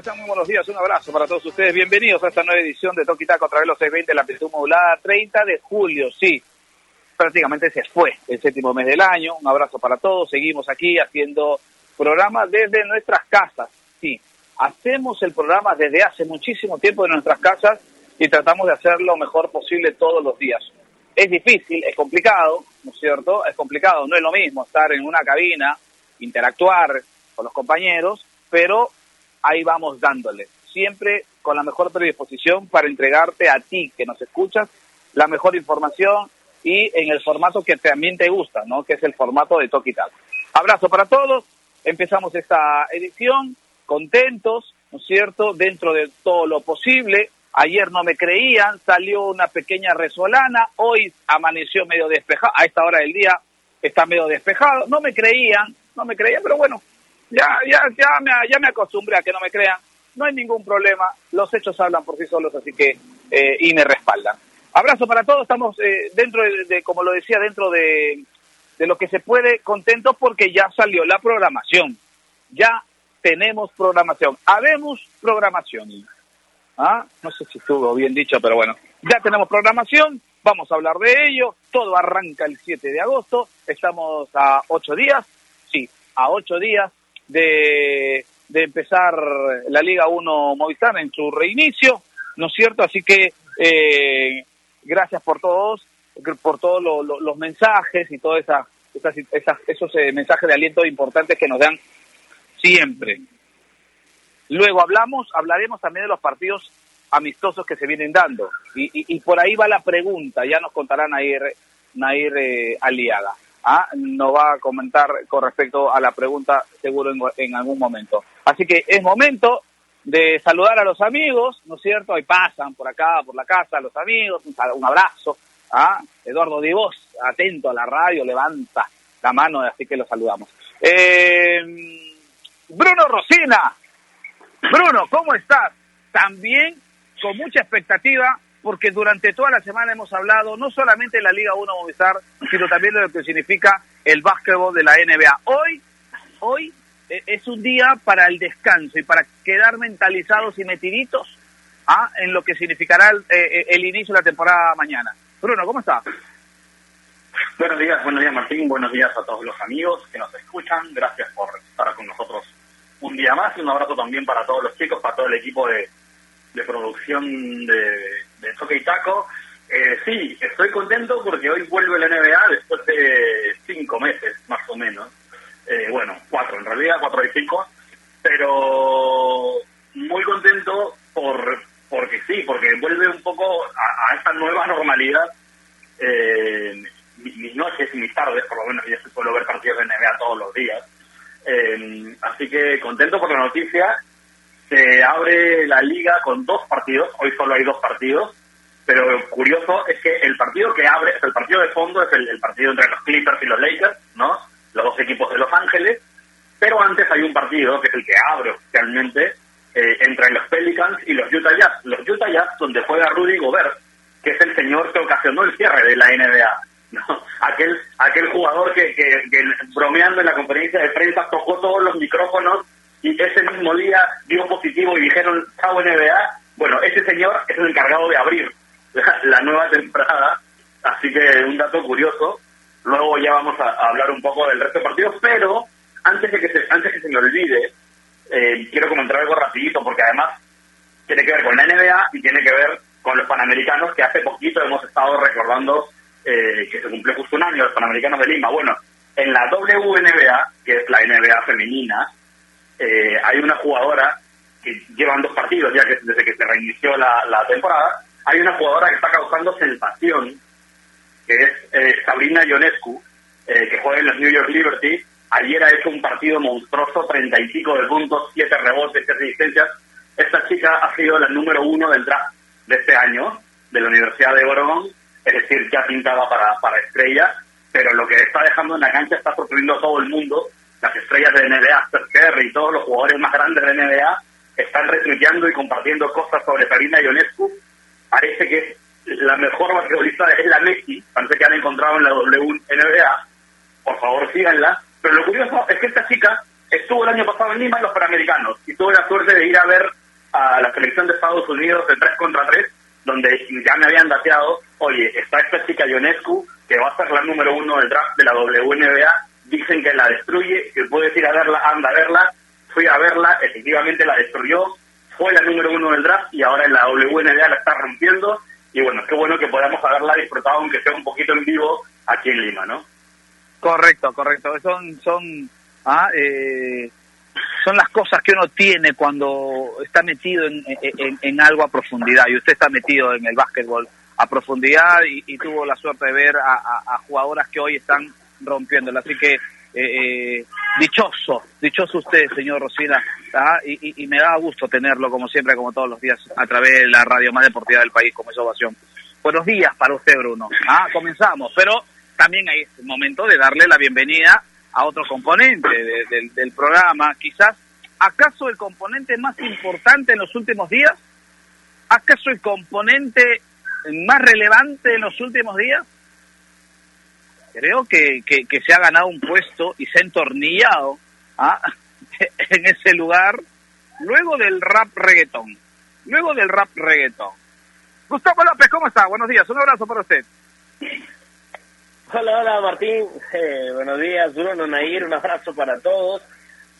¿Cómo están? Muy buenos días, un abrazo para todos ustedes. Bienvenidos a esta nueva edición de Toki Taco a través de los 620 la amplitud modulada, 30 de julio, sí. Prácticamente se fue el séptimo mes del año. Un abrazo para todos. Seguimos aquí haciendo programas desde nuestras casas. Sí, hacemos el programa desde hace muchísimo tiempo de nuestras casas y tratamos de hacer lo mejor posible todos los días. Es difícil, es complicado, ¿no es cierto? Es complicado, no es lo mismo estar en una cabina, interactuar con los compañeros, pero ahí vamos dándole, siempre con la mejor predisposición para entregarte a ti que nos escuchas la mejor información y en el formato que también te gusta, ¿no? Que es el formato de Toki Abrazo para todos, empezamos esta edición contentos, ¿no es cierto? Dentro de todo lo posible. Ayer no me creían, salió una pequeña resolana, hoy amaneció medio despejado, a esta hora del día está medio despejado, no me creían, no me creían, pero bueno, ya, ya, ya me, ya me acostumbré a que no me crean, no hay ningún problema, los hechos hablan por sí solos, así que, eh, y me respaldan. Abrazo para todos, estamos eh, dentro de, como lo decía, dentro de, de lo que se puede, contentos porque ya salió la programación, ya tenemos programación, habemos programación. ¿Ah? No sé si estuvo bien dicho, pero bueno, ya tenemos programación, vamos a hablar de ello, todo arranca el 7 de agosto, estamos a ocho días, sí, a ocho días de, de empezar la Liga 1 Movistar en su reinicio, ¿no es cierto? Así que eh, gracias por todos, por todos los mensajes y todos esas, esas, esos eh, mensajes de aliento importantes que nos dan siempre. Luego hablamos, hablaremos también de los partidos amistosos que se vienen dando. Y, y, por ahí va la pregunta, ya nos contará Nair, Nair eh, Aliaga. ¿Ah? Va a comentar con respecto a la pregunta seguro en, algún momento. Así que es momento de saludar a los amigos, ¿no es cierto? Ahí pasan por acá, por la casa, los amigos, un, abrazo. ¿ah? Eduardo Divos, atento a la radio, levanta la mano, así que lo saludamos. Eh, Bruno Rosina. Bruno, ¿cómo estás? También con mucha expectativa, porque durante toda la semana hemos hablado no solamente de la Liga 1 Movistar, sino también de lo que significa el básquetbol de la NBA. Hoy, hoy eh, es un día para el descanso y para quedar mentalizados y metiditos ¿ah? en lo que significará el, eh, el inicio de la temporada mañana. Bruno, ¿cómo estás? Buenos días, buenos días Martín, buenos días a todos los amigos que nos escuchan, gracias por estar con nosotros un día más y un abrazo también para todos los chicos, para todo el equipo de, de producción de, de Toque y Taco. Eh, sí, estoy contento porque hoy vuelve la NBA después de cinco meses, más o menos. Eh, bueno, cuatro en realidad, cuatro y cinco. Pero muy contento por porque sí, porque vuelve un poco a, esta nueva normalidad. Eh, mis noches y mis tardes, por lo menos yo suelo ver partidos de NBA todos los días. Eh, así que contento por la noticia. Se abre la liga con dos partidos. Hoy solo hay dos partidos. Pero curioso es que el partido que abre, el partido de fondo es el, partido entre los Clippers y los Lakers, ¿no? Los dos equipos de Los Ángeles. Pero antes hay un partido que es el que abre oficialmente eh, entre los Pelicans y los Utah Jazz. Los Utah Jazz donde juega Rudy Gobert, que es el señor que ocasionó el cierre de la NBA. ¿no? Aquel, aquel jugador que, que, bromeando en la conferencia de prensa tocó todos los micrófonos y ese mismo día dio positivo y dijeron chao NBA. Bueno, ese señor es el encargado de abrir la, nueva temporada, así que un dato curioso. Luego ya vamos a, hablar un poco del resto de partidos, pero antes de que se, antes que se me olvide, eh, quiero comentar algo rapidito porque además tiene que ver con la NBA y tiene que ver con los Panamericanos que hace poquito hemos estado recordando eh, que se cumplió justo un año, los Panamericanos de Lima. Bueno, en la WNBA, que es la NBA femenina, eh, hay una jugadora que llevan dos partidos ya que desde que se reinició la, temporada, hay una jugadora que está causando sensación, que es eh, Sabrina Ionescu, que juega en los New York Liberty. Ayer ha hecho un partido monstruoso, treinta y pico de puntos, siete rebotes, siete asistencias. Esta chica ha sido la número uno del draft de este año de la Universidad de Oregon es decir, ya pintaba para, para estrellas, pero lo que está dejando en la cancha está sorprendiendo a todo el mundo. Las estrellas de NBA, Steph y todos los jugadores más grandes de NBA están retuiteando y compartiendo cosas sobre Karina Ionescu. Parece que la mejor basquetbolista es la Messi, parece que han encontrado en la WNBA, por favor síganla, pero lo curioso es que esta chica estuvo el año pasado en Lima en los Panamericanos y tuve la suerte de ir a ver a la selección de Estados Unidos de 3 contra 3, donde ya me habían dateado, oye, está esta chica Ionescu, que va a ser la número uno del draft de la WNBA, dicen que la destruye, que puedes ir a verla, anda a verla, fui a verla, efectivamente la destruyó, fue la número uno del draft y ahora en la WNBA la está rompiendo, y bueno, qué bueno que podamos haberla disfrutado, aunque sea un poquito en vivo, aquí en Lima, ¿no? Correcto, correcto. Son, son, ah, eh, son las cosas que uno tiene cuando está metido en, en, algo a profundidad. Y usted está metido en el básquetbol a profundidad y, tuvo la suerte de ver a, jugadoras que hoy están rompiéndola. Así que eh, eh, dichoso, dichoso usted, señor Rosina, ¿ah? y, y, me da gusto tenerlo como siempre, como todos los días, a través de la radio más deportiva del país, como es Ovación. Buenos días para usted, Bruno. ¿Ah? Comenzamos, pero también hay momento de darle la bienvenida a otro componente del programa, quizás, ¿acaso el componente más importante en los últimos días? ¿Acaso el componente más relevante en los últimos días? Creo que, que, se ha ganado un puesto y se ha entornillado ¿ah? en ese lugar luego del rap reggaetón. Luego del rap reggaetón. Gustavo López, ¿cómo está? Buenos días, un abrazo para usted. Hola, hola Martín, eh, buenos días Bruno, Nair, un abrazo para todos.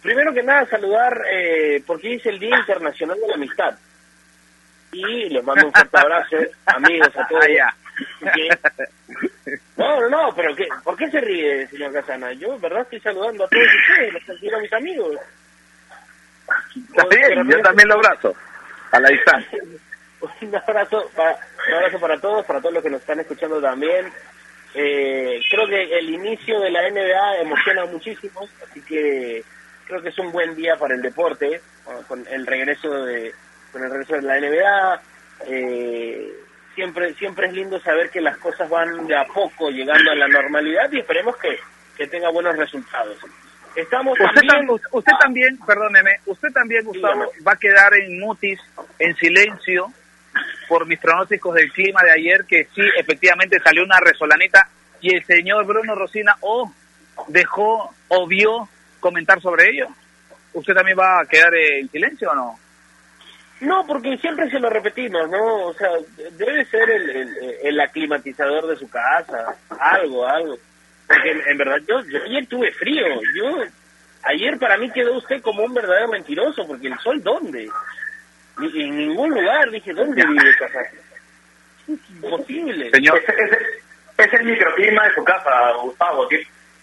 Primero que nada saludar eh, porque es el Día Internacional de la Amistad. Y les mando un fuerte abrazo, amigos, a todos. No, no, no, pero ¿qué? ¿por qué se ríe, señor Casana? Yo, verdad, estoy saludando a todos ustedes, los a mis amigos. Está bien, yo también lo abrazo, a la distancia. un abrazo, para, un abrazo para todos, para todos los que nos están escuchando también. Eh, creo que el inicio de la NBA emociona muchísimo, así que creo que es un buen día para el deporte, con el regreso de con el regreso de la NBA. Eh, siempre siempre es lindo saber que las cosas van de a poco llegando a la normalidad y esperemos que, que tenga buenos resultados. Estamos usted también, usted también, perdóneme, usted también, Gustavo, va a quedar en mutis, en silencio, por mis pronósticos del clima de ayer, que sí, efectivamente salió una resolanita y el señor Bruno Rosina o dejó o vio comentar sobre ello. ¿Usted también va a quedar en silencio o no? No, porque siempre se lo repetimos, ¿no? O sea, debe ser el, aclimatizador de su casa, algo, algo. Porque en, verdad yo, yo ayer tuve frío, yo ayer para mí quedó usted como un verdadero mentiroso, porque el sol, ¿dónde? en ningún lugar. Dije, ¿dónde vive casa? Es imposible. Señor, es, el microclima de su casa, Gustavo.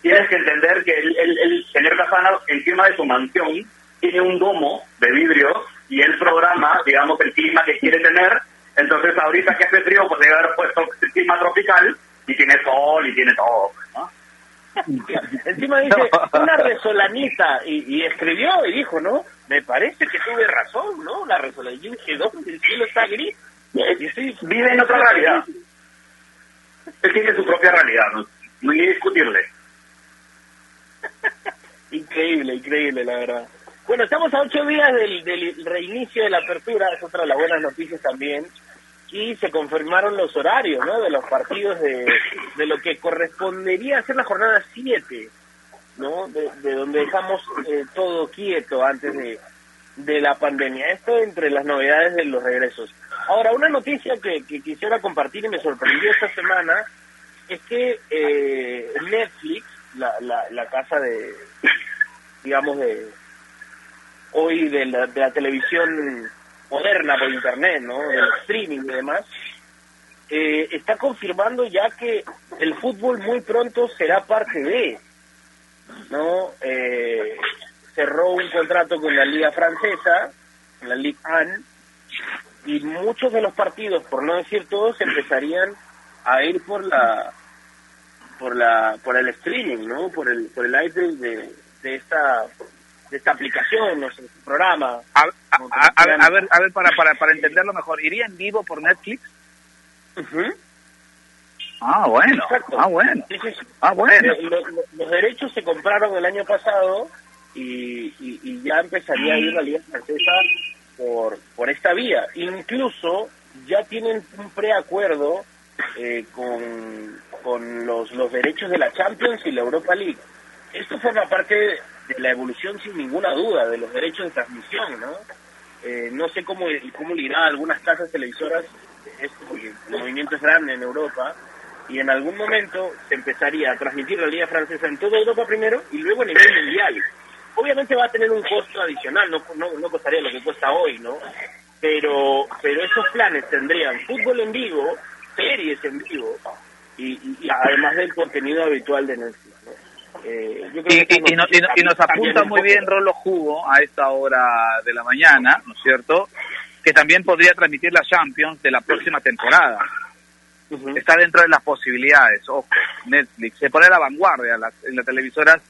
Tienes que entender que el, el, señor Casana, encima de su mansión, tiene un domo de vidrio y él programa, digamos, el clima que quiere tener. Entonces, ahorita que hace frío, pues debe haber puesto el clima tropical y tiene sol y tiene todo. ¿no? Encima dice, una resolanita, y, escribió y dijo, ¿no? Me parece que tuve razón, ¿no? La resolanita. Yo dije, ¿dónde el cielo está gris? Vive en otra realidad. Él tiene su propia realidad, no, no hay que discutirle. increíble, increíble, la verdad. Bueno, estamos a ocho días del, del reinicio de la apertura, es otra de las buenas noticias también y se confirmaron los horarios ¿no? de los partidos de, de lo que correspondería ser la jornada 7, ¿no? De, donde dejamos eh, todo quieto antes de, de la pandemia. Esto entre las novedades de los regresos. Ahora, una noticia que, que quisiera compartir y me sorprendió esta semana es que eh, Netflix, la, la, la casa de, digamos, de hoy de la, de la televisión moderna por internet, ¿no? Del streaming y demás, eh, está confirmando ya que el fútbol muy pronto será parte de, ¿no? Eh, cerró un contrato con la liga francesa, la Ligue 1, y muchos de los partidos, por no decir todos, empezarían a ir por la por la por el streaming, ¿no? Por el por el aire de, de esta de esta aplicación, no sé, este programa. A, a, ver, a ver, para, para, para entenderlo mejor, ¿iría en vivo por Netflix? Ah, bueno. Ah, bueno. Ah, bueno. Los, derechos se compraron el año pasado y, y, ya empezaría a ir la Liga Francesa por, por esta vía. Incluso ya tienen un preacuerdo eh, con, con los, los derechos de la Champions y la Europa League. Esto forma parte de la evolución sin ninguna duda de los derechos de transmisión, ¿no? Eh, no sé cómo, cómo irá algunas casas televisoras esto, porque el movimiento es grande en Europa, y en algún momento se empezaría a transmitir la Liga Francesa en toda Europa primero y luego a nivel mundial. Obviamente va a tener un costo adicional, no, no, no costaría lo que cuesta hoy, ¿no? Pero, pero esos planes tendrían fútbol en vivo, series en vivo, y, y, además del contenido habitual de Netflix. Eh, y, nos, apunta muy bien Rolo Jugo a esta hora de la mañana, ¿no es cierto? Que también podría transmitir la Champions de la próxima temporada. Está dentro de las posibilidades, ojo, Netflix. Se pone a la vanguardia en las televisoras,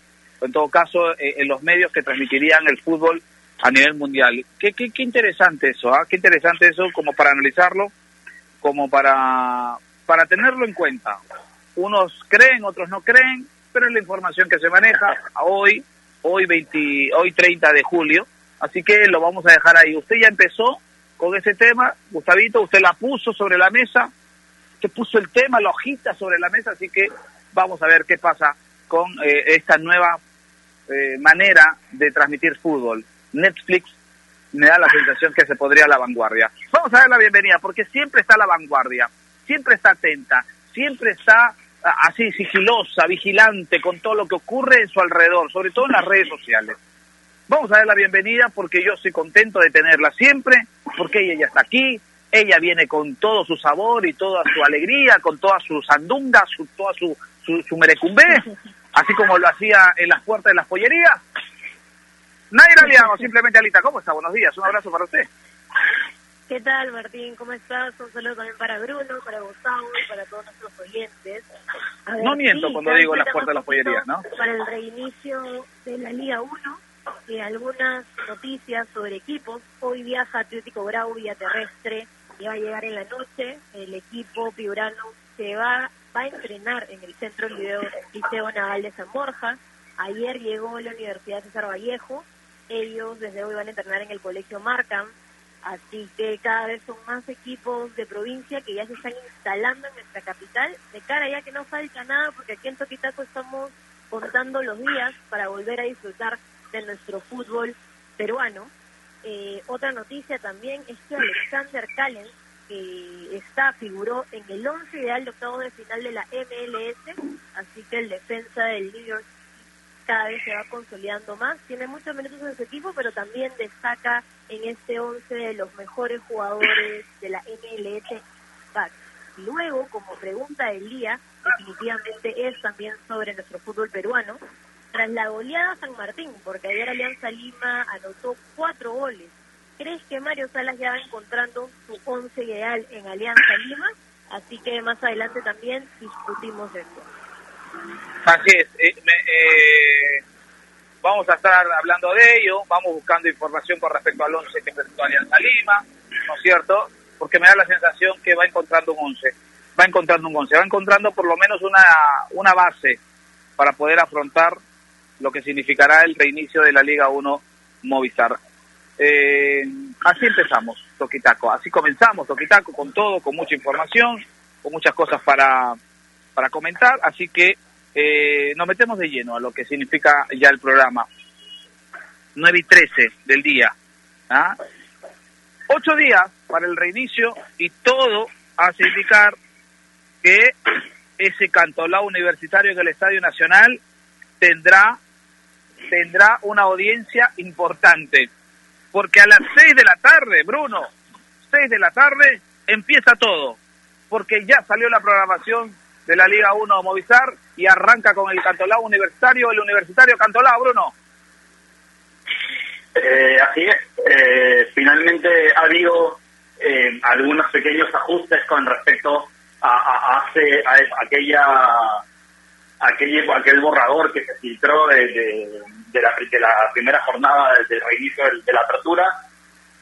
en todo caso, eh, en los medios que transmitirían el fútbol a nivel mundial. Qué, qué, qué interesante eso, ¿ah? Qué interesante eso como para analizarlo, como para, para tenerlo en cuenta. Unos creen, otros no creen, pero es la información que se maneja hoy, hoy 20, hoy 30 de julio, así que lo vamos a dejar ahí. Usted ya empezó con ese tema, Gustavito, usted la puso sobre la mesa, usted puso el tema, la hojita sobre la mesa, así que vamos a ver qué pasa con eh, esta nueva eh, manera de transmitir fútbol. Netflix me da la sensación que se podría la vanguardia. Vamos a dar la bienvenida, porque siempre está a la vanguardia, siempre está atenta, siempre está así sigilosa, vigilante con todo lo que ocurre en su alrededor, sobre todo en las redes sociales. Vamos a dar la bienvenida porque yo estoy contento de tenerla siempre, porque ella ya está aquí, ella viene con todo su sabor y toda su alegría, con toda su sandunga, su, toda su, su, su merecumbé, así como lo hacía en las puertas de las pollerías. Naira Liano, simplemente Alita, ¿cómo está? Buenos días, un abrazo para usted. ¿Qué tal, Martín? ¿Cómo estás? Un saludo también para Bruno, para Gustavo y para todos nuestros oyentes. no miento cuando digo las puertas de las pollerías, ¿no? Para el reinicio de la Liga 1, y algunas noticias sobre equipos. Hoy viaja Atlético Bravo vía terrestre y va a llegar en la noche. El equipo piurano se va, va a entrenar en el Centro Liceo, Liceo Naval de San Borja. Ayer llegó la Universidad César Vallejo. Ellos desde hoy van a entrenar en el Colegio Markham Así que cada vez son más equipos de provincia que ya se están instalando en nuestra capital, de cara ya que no falta nada, porque aquí en Toquitaco estamos contando los días para volver a disfrutar de nuestro fútbol peruano. Eh, otra noticia también es que Alexander Callens, que está, figuró en el 11 ideal de octavo de final de la MLS, así que el defensa del New York cada vez se va consolidando más. Tiene muchos minutos en su equipo, pero también destaca en este 11 de los mejores jugadores de la MLS. Luego, como pregunta del día, definitivamente es también sobre nuestro fútbol peruano. Tras la goleada San Martín, porque ayer Alianza Lima anotó cuatro goles, ¿crees que Mario Salas ya va encontrando su once ideal en Alianza Lima? Así que más adelante también discutimos esto. Así es. Eh, eh, vamos a estar hablando de ello, vamos buscando información con respecto al 11 que presentó Alianza Lima, ¿no es cierto? Porque me da la sensación que va encontrando un 11, va encontrando un 11, va encontrando por lo menos una, una base para poder afrontar lo que significará el reinicio de la Liga 1 Movistar. Eh, así empezamos, Toquitaco, así comenzamos, Toquitaco, con todo, con mucha información, con muchas cosas para, para comentar, así que eh, nos metemos de lleno a lo que significa ya el programa. 9 y 13 del día. ¿ah? Ocho días para el reinicio y todo hace indicar que ese cantolao universitario en el Estadio Nacional tendrá, tendrá una audiencia importante. Porque a las 6 de la tarde, Bruno, 6 de la tarde, empieza todo. Porque ya salió la programación de la Liga 1 Movistar y arranca con el Cantolao Universitario, el Universitario Cantolao, Bruno. Eh, así es, eh, finalmente ha habido eh, algunos pequeños ajustes con respecto a, hace, a, aquella aquel, aquel borrador que se filtró de, de, la, de la, primera jornada del, reinicio de, la apertura.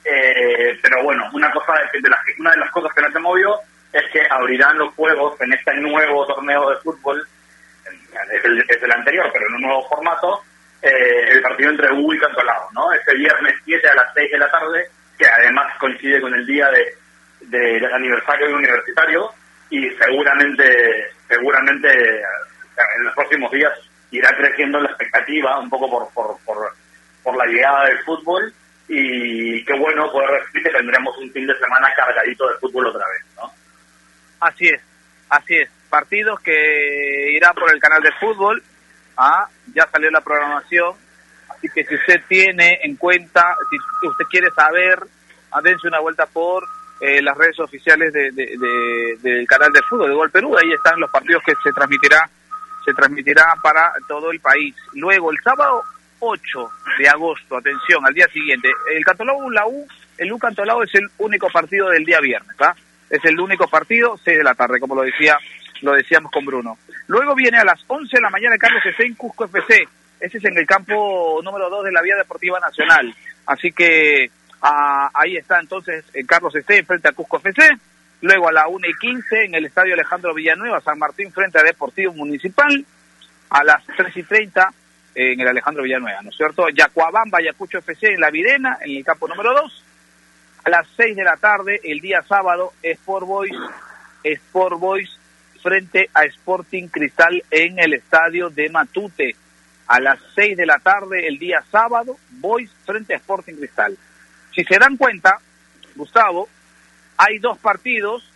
pero bueno, una cosa de, de una de las cosas que no se movió es que abrirán los juegos en este nuevo torneo de fútbol, es el, anterior, pero en un nuevo formato, eh, el partido entre U y Cantolao, ¿no? Este viernes 7 a las 6 de la tarde, que además coincide con el día de, del aniversario universitario y seguramente, seguramente en los próximos días irá creciendo la expectativa un poco por, por, por, por la llegada del fútbol y qué bueno poder decir que tendremos un fin de semana cargadito de fútbol otra vez, ¿no? Así es, así es. Partidos que irán por el canal de fútbol. Ah, ya salió la programación. Así que si usted tiene en cuenta, si usted quiere saber, ah, dense una vuelta por eh, las redes oficiales de, del canal de fútbol de Gol Perú. Ahí están los partidos que se transmitirá se transmitirá para todo el país. Luego, el sábado 8 de agosto, atención, al día siguiente, el Cantolao, la U, el U Cantolao es el único partido del día viernes, ¿ah? Es el único partido, 6 de la tarde, como lo decía, lo decíamos con Bruno. Luego viene a las 11 de la mañana Carlos en Cusco FC. Ese es en el campo número 2 de la Vía Deportiva Nacional. Así que ah, ahí está entonces el Carlos C. frente a Cusco FC. Luego a la 1 y 15 en el Estadio Alejandro Villanueva, San Martín frente a Deportivo Municipal. A las 3 y 30 en el Alejandro Villanueva, ¿no es cierto? Yacuabamba, Ayacucho FC en la Videna, en el campo número 2. A las 6 de la tarde, el día sábado, Sport Boys, Sport Boys frente a Sporting Cristal en el estadio de Matute. A las 6 de la tarde, el día sábado, Boys frente a Sporting Cristal. Si se dan cuenta, Gustavo, hay dos partidos,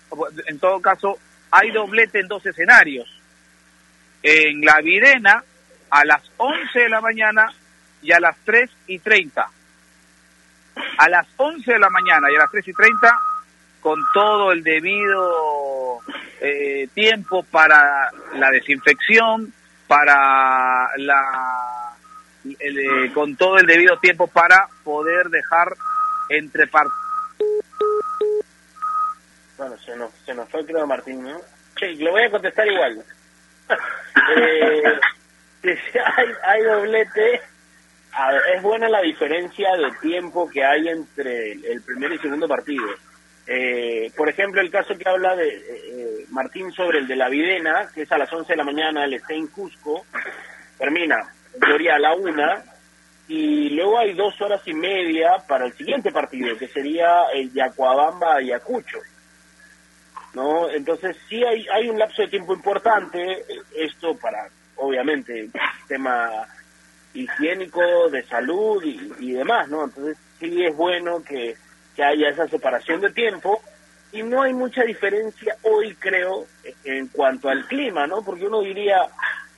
en todo caso, hay doblete en dos escenarios. En la Videna, a las 11 de la mañana y a las 3 y 30. A las 11 de la mañana y a las 3 y 30, con todo el debido eh, tiempo para la desinfección, para la. Eh, con todo el debido tiempo para poder dejar entre partidos. Bueno, se nos, se nos fue creo Martín, ¿no? Sí, lo voy a contestar igual. eh, hay, hay doblete, es buena la diferencia de tiempo que hay entre el primer y segundo partido. Eh, por ejemplo, el caso que habla de eh, eh, Martín sobre el de la Videna, que es a las 11 de la mañana, el está en Cusco, termina teoría a la una, y luego hay dos horas y media para el siguiente partido, que sería el Yacuabamba-Ayacucho. ¿no? Entonces sí hay, hay un lapso de tiempo importante, esto para obviamente, tema higiénico, de salud y, demás, ¿no? Entonces sí es bueno que, que haya esa separación de tiempo y no hay mucha diferencia hoy, creo, en cuanto al clima, ¿no? Porque uno diría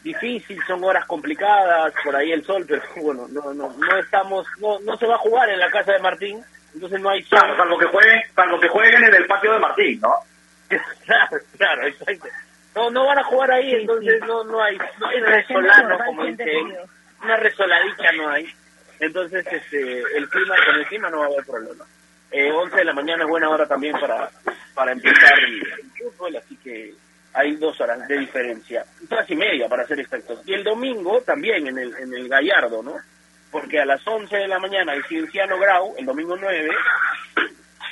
difícil, son horas complicadas, por ahí el sol, pero bueno, no no no estamos, no no se va a jugar en la casa de Martín, entonces no hay sol. Claro, salvo que jueguen, salvo que jueguen en el patio de Martín, ¿no? claro, claro, exacto. No, no van a jugar ahí, entonces no no hay, no hay resolano, como dicen, una resoladita no hay. Entonces, este, el clima, con el clima no va a haber problema. Eh, 11 de la mañana es buena hora también para, para empezar el, fútbol, así que hay dos horas de diferencia, horas y media para ser exactos. Y el domingo también en el, en el Gallardo, ¿no? Porque a las 11 de la mañana el Cienciano Grau, el domingo 9,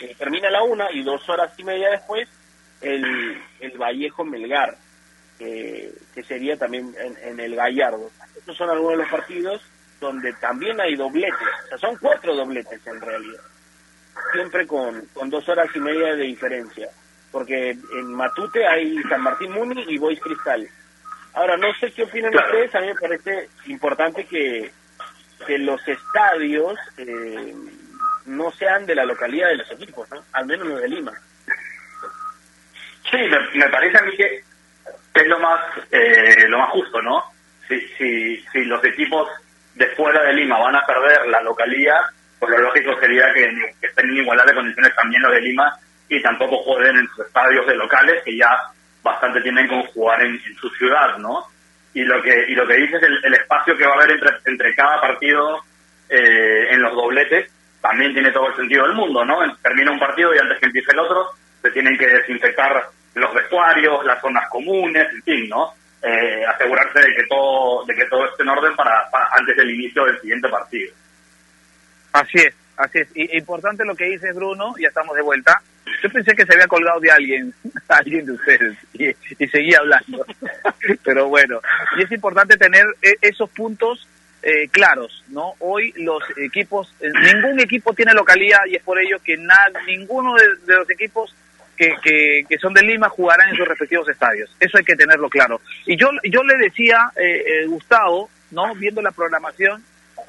eh, termina la una y dos horas y media después el, el Vallejo Melgar, que sería también en, el Gallardo. Estos son algunos de los partidos donde también hay dobletes, o sea, son cuatro dobletes en realidad, siempre con, con dos horas y media de diferencia, porque en Matute hay San Martín Muni y Boys Cristal. Ahora, no sé qué opinan ustedes, a mí me parece importante que, que los estadios eh, no sean de la localidad de los equipos, ¿no? al menos los de Lima. Sí, me, parece a mí que, es lo más eh, lo más justo, ¿no? Si, si, si los equipos de fuera de Lima van a perder la localía, pues lo lógico sería que, estén en igualdad de condiciones también los de Lima y tampoco jueguen en sus estadios de locales, que ya bastante tienen con jugar en, su ciudad, ¿no? Y lo que y lo que dices, el, el espacio que va a haber entre, entre cada partido eh, en los dobletes, también tiene todo el sentido del mundo, ¿no? Termina un partido y antes que empiece el otro, se tienen que desinfectar los vestuarios, las zonas comunes, en fin, ¿no? Eh, asegurarse de que todo de que todo esté en orden para, antes del inicio del siguiente partido. Así es, así es. Y, importante lo que dice Bruno, ya estamos de vuelta. Yo pensé que se había colgado de alguien, alguien de ustedes, y, y seguía hablando. Pero bueno, y es importante tener e, esos puntos eh, claros, ¿no? Hoy los equipos, eh, ningún equipo tiene localidad y es por ello que nada, ninguno de, los equipos que, que, son de Lima jugarán en sus respectivos estadios. Eso hay que tenerlo claro. Y yo, yo le decía, eh, eh, Gustavo, ¿no? viendo la programación,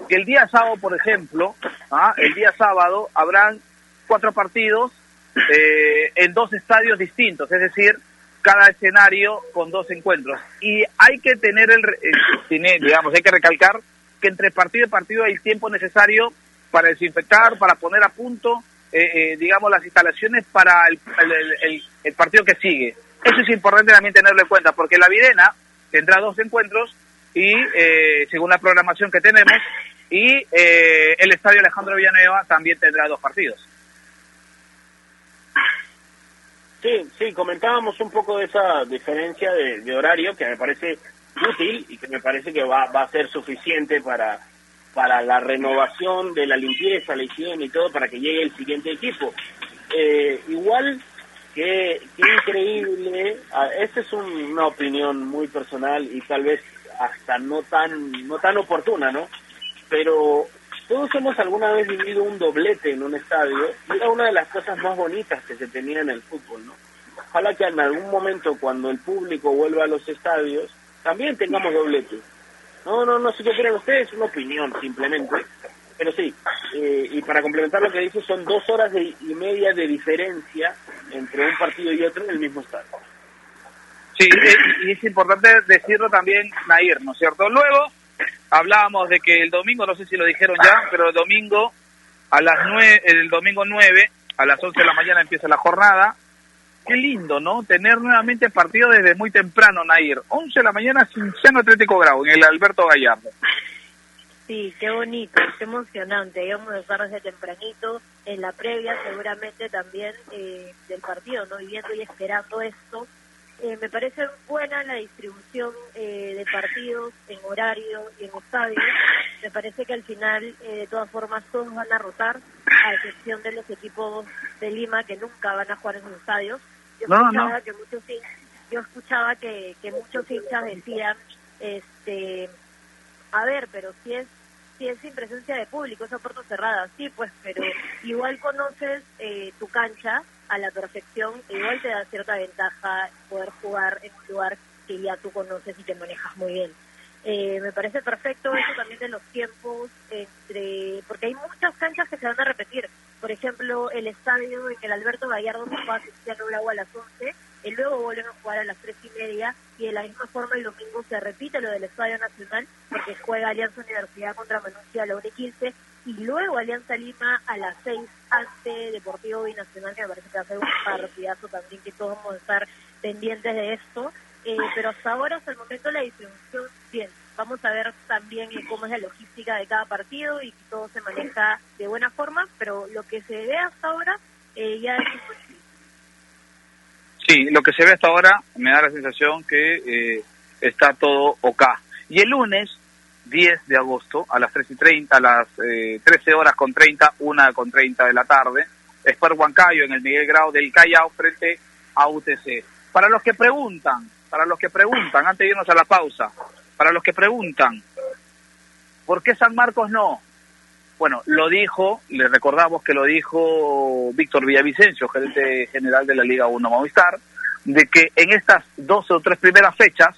que el día sábado, por ejemplo, ¿ah? el día sábado habrán cuatro partidos eh, en dos estadios distintos, es decir, cada escenario con dos encuentros. Y hay que tener el, digamos, hay que recalcar que entre partido y partido hay tiempo necesario para desinfectar, para poner a punto eh, eh, digamos, las instalaciones para el, el, partido que sigue. Eso es importante también tenerlo en cuenta, porque la Videna tendrá dos encuentros y, eh, según la programación que tenemos, y el Estadio Alejandro Villanueva también tendrá dos partidos. Sí, sí, comentábamos un poco de esa diferencia de, de horario que me parece útil y que me parece que va, va a ser suficiente para para la renovación de la limpieza, la higiene y todo para que llegue el siguiente equipo. Eh, igual que, increíble, ah, esta es una opinión muy personal y tal vez hasta no tan no tan oportuna, ¿no? Pero todos hemos alguna vez vivido un doblete en un estadio y era una de las cosas más bonitas que se tenía en el fútbol, ¿no? Ojalá que en algún momento cuando el público vuelva a los estadios también tengamos doblete no, no, no sé qué opinan ustedes, es una opinión simplemente. Pero sí, eh, y para complementar lo que dice, son dos horas y media de diferencia entre un partido y otro en el mismo estado. Sí, y es importante decirlo también, Nair, ¿no es cierto? Luego hablábamos de que el domingo, no sé si lo dijeron ya, pero el domingo a las nueve, el domingo 9 a las 11 de la mañana empieza la jornada qué lindo, ¿no? Tener nuevamente partido desde muy temprano, Nair. 11 de la mañana, Cinciano Atlético Grau, en el Alberto Gallardo. Sí, qué bonito, qué emocionante. Íbamos a estar desde tempranito en la previa, seguramente también eh, del partido, ¿no? Viviendo y esperando esto. Eh, me parece buena la distribución eh, de partidos en horario y en estadio. Me parece que al final, eh, de todas formas, todos van a rotar, a excepción de los equipos de Lima que nunca van a jugar en sus estadios. Yo escuchaba que muchos yo escuchaba que, que muchos hinchas decían, este, a ver, pero si es si es sin presencia de público, esa puerta cerrada, sí, pues, pero igual conoces tu cancha a la perfección, igual te da cierta ventaja poder jugar en un lugar que ya tú conoces y te manejas muy bien. Eh, me parece perfecto eso también de los tiempos entre porque hay muchas canchas que se van a repetir por ejemplo el estadio en el Alberto Gallardo se juega Cristiano Lago a las 11 y luego vuelven a jugar a las tres y media y de la misma forma el domingo se repite lo del Estadio Nacional porque juega Alianza Universidad contra Manuncia a la 1 y 15 y luego Alianza Lima a las 6 ante Deportivo Binacional que me parece que va a ser un partidazo también que todos vamos a estar pendientes de esto eh, pero hasta ahora, hasta el momento, la distribución, bien. Vamos a ver también cómo es la logística de cada partido y que todo se maneja de buena forma, pero lo que se ve hasta ahora eh, ya es Sí, lo que se ve hasta ahora me da la sensación que eh, está todo ok. Y el lunes 10 de agosto a las 3 y 30, a las 13 horas con 30, 1 con 30 de la tarde, Esper Huancayo en el Miguel Grau del Callao frente a UTC. Para los que preguntan, para los que preguntan, antes de irnos a la pausa, para los que preguntan, ¿por qué San Marcos no? Bueno, lo dijo, le recordamos que lo dijo Víctor Villavicencio, gerente general de la Liga 1 Movistar, de que en estas dos o tres primeras fechas,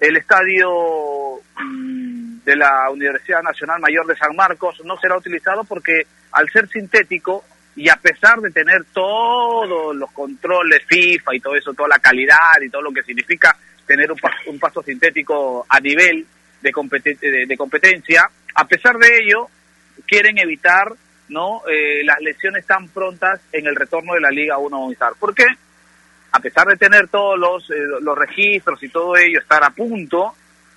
el estadio mm, de la Universidad Nacional Mayor de San Marcos no será utilizado porque al ser sintético y a pesar de tener todos los controles FIFA y todo eso, toda la calidad y todo lo que significa tener un, un pasto sintético a nivel de, de, competencia, a pesar de ello, quieren evitar no eh, las lesiones tan prontas en el retorno de la Liga 1 Movistar. ¿Por qué? A pesar de tener todos los, eh, los registros y todo ello, estar a punto,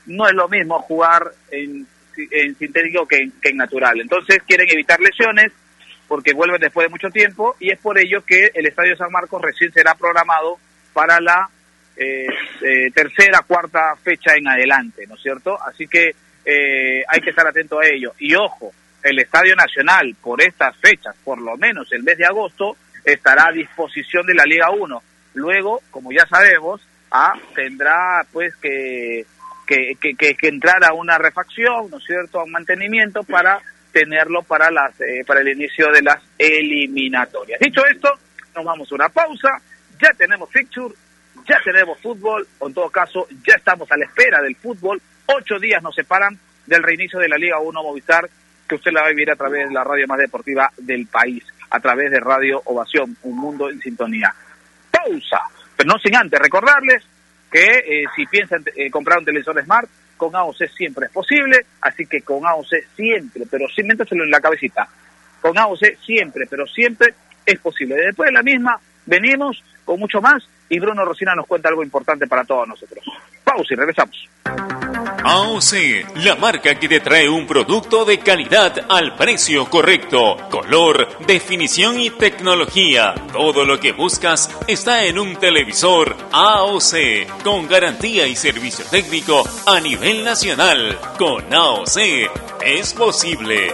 no es lo mismo jugar en, en sintético que que en natural. Entonces quieren evitar lesiones, porque vuelven después de mucho tiempo y es por ello que el Estadio San Marcos recién será programado para la eh, eh, tercera, cuarta fecha en adelante, ¿no es cierto? Así que eh, hay que estar atento a ello. Y ojo, el Estadio Nacional por estas fechas, por lo menos el mes de agosto, estará a disposición de la Liga 1. Luego, como ya sabemos, ah, tendrá pues que que, que, que, entrar a una refacción, ¿no es cierto?, a un mantenimiento para tenerlo para las eh, para el inicio de las eliminatorias. Dicho esto, nos vamos a una pausa. ya tenemos fixture, ya tenemos fútbol, o en todo caso, ya estamos a la espera del fútbol. Ocho días nos separan del reinicio de la Liga 1 Movistar, que usted la va a vivir a través de la radio más deportiva del país, a través de Radio Ovación, un mundo en sintonía. Pausa, pero no sin antes recordarles que eh, si piensan eh, comprar un televisor Smart, con AOC siempre es posible, así que con AOC siempre, pero sin métaselo en la cabecita, con AOC siempre, pero siempre es posible. Después de la misma, venimos con mucho más y Bruno Rosina nos cuenta algo importante para todos nosotros. Pausa y regresamos. AOC, la marca que te trae un producto de calidad al precio correcto, color, definición y tecnología. Todo lo que buscas está en un televisor AOC, con garantía y servicio técnico a nivel nacional. Con AOC es posible.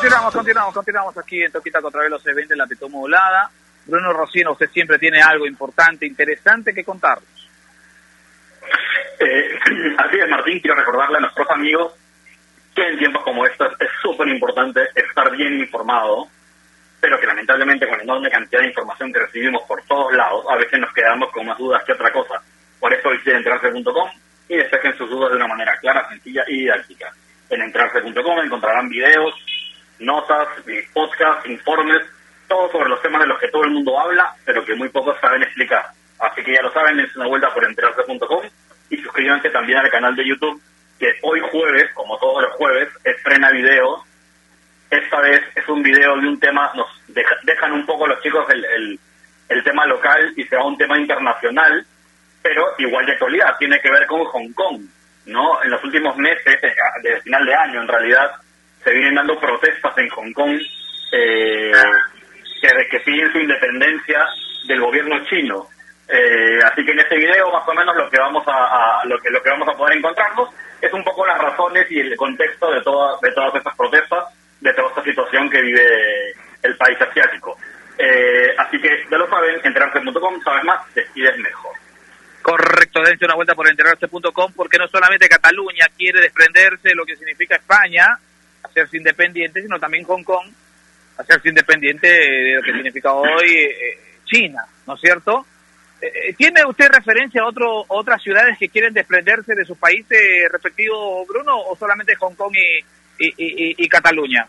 Continuamos, continuamos, continuamos aquí en Toquita contra Velos 20 en la Pitu Modulada. Bruno Rocino, usted siempre tiene algo importante, interesante que contarnos. Eh, así es, Martín, quiero recordarle a nuestros amigos que en tiempos como estos es súper importante estar bien informado, pero que lamentablemente con la enorme cantidad de información que recibimos por todos lados, a veces nos quedamos con más dudas que otra cosa. Por eso visiten entrarse.com y despejen sus dudas de una manera clara, sencilla y didáctica. En entrarse.com encontrarán videos, notas, podcasts, informes, todo sobre los temas de los que todo el mundo habla, pero que muy pocos saben explicar. Así que ya lo saben, es una vuelta por enterarse.com y suscríbanse también al canal de YouTube, que hoy jueves, como todos los jueves, estrena video. Esta vez es un video de un tema, nos dejan un poco los chicos el, el, el tema local y se va a un tema internacional, pero igual de actualidad, tiene que ver con Hong Kong. ¿no? En los últimos meses, desde final de año en realidad, se vienen dando protestas en Hong Kong eh, que, que piden su independencia del gobierno chino. Eh, así que en este video más o menos lo que vamos a, lo que lo que vamos a poder encontrarnos es un poco las razones y el contexto de todas de todas estas protestas, de toda esta situación que vive el país asiático. Eh, así que ya lo saben, enterarse.com, sabes más, decides mejor. Correcto, dense una vuelta por enterarse.com porque no solamente Cataluña quiere desprenderse de lo que significa España, hacerse independiente, sino también Hong Kong, hacerse independiente de lo que significa hoy eh, China, ¿no es cierto? Eh, ¿Tiene usted referencia a otro, otras ciudades que quieren desprenderse de sus países respectivos, Bruno, o solamente Hong Kong y, y, y, Cataluña?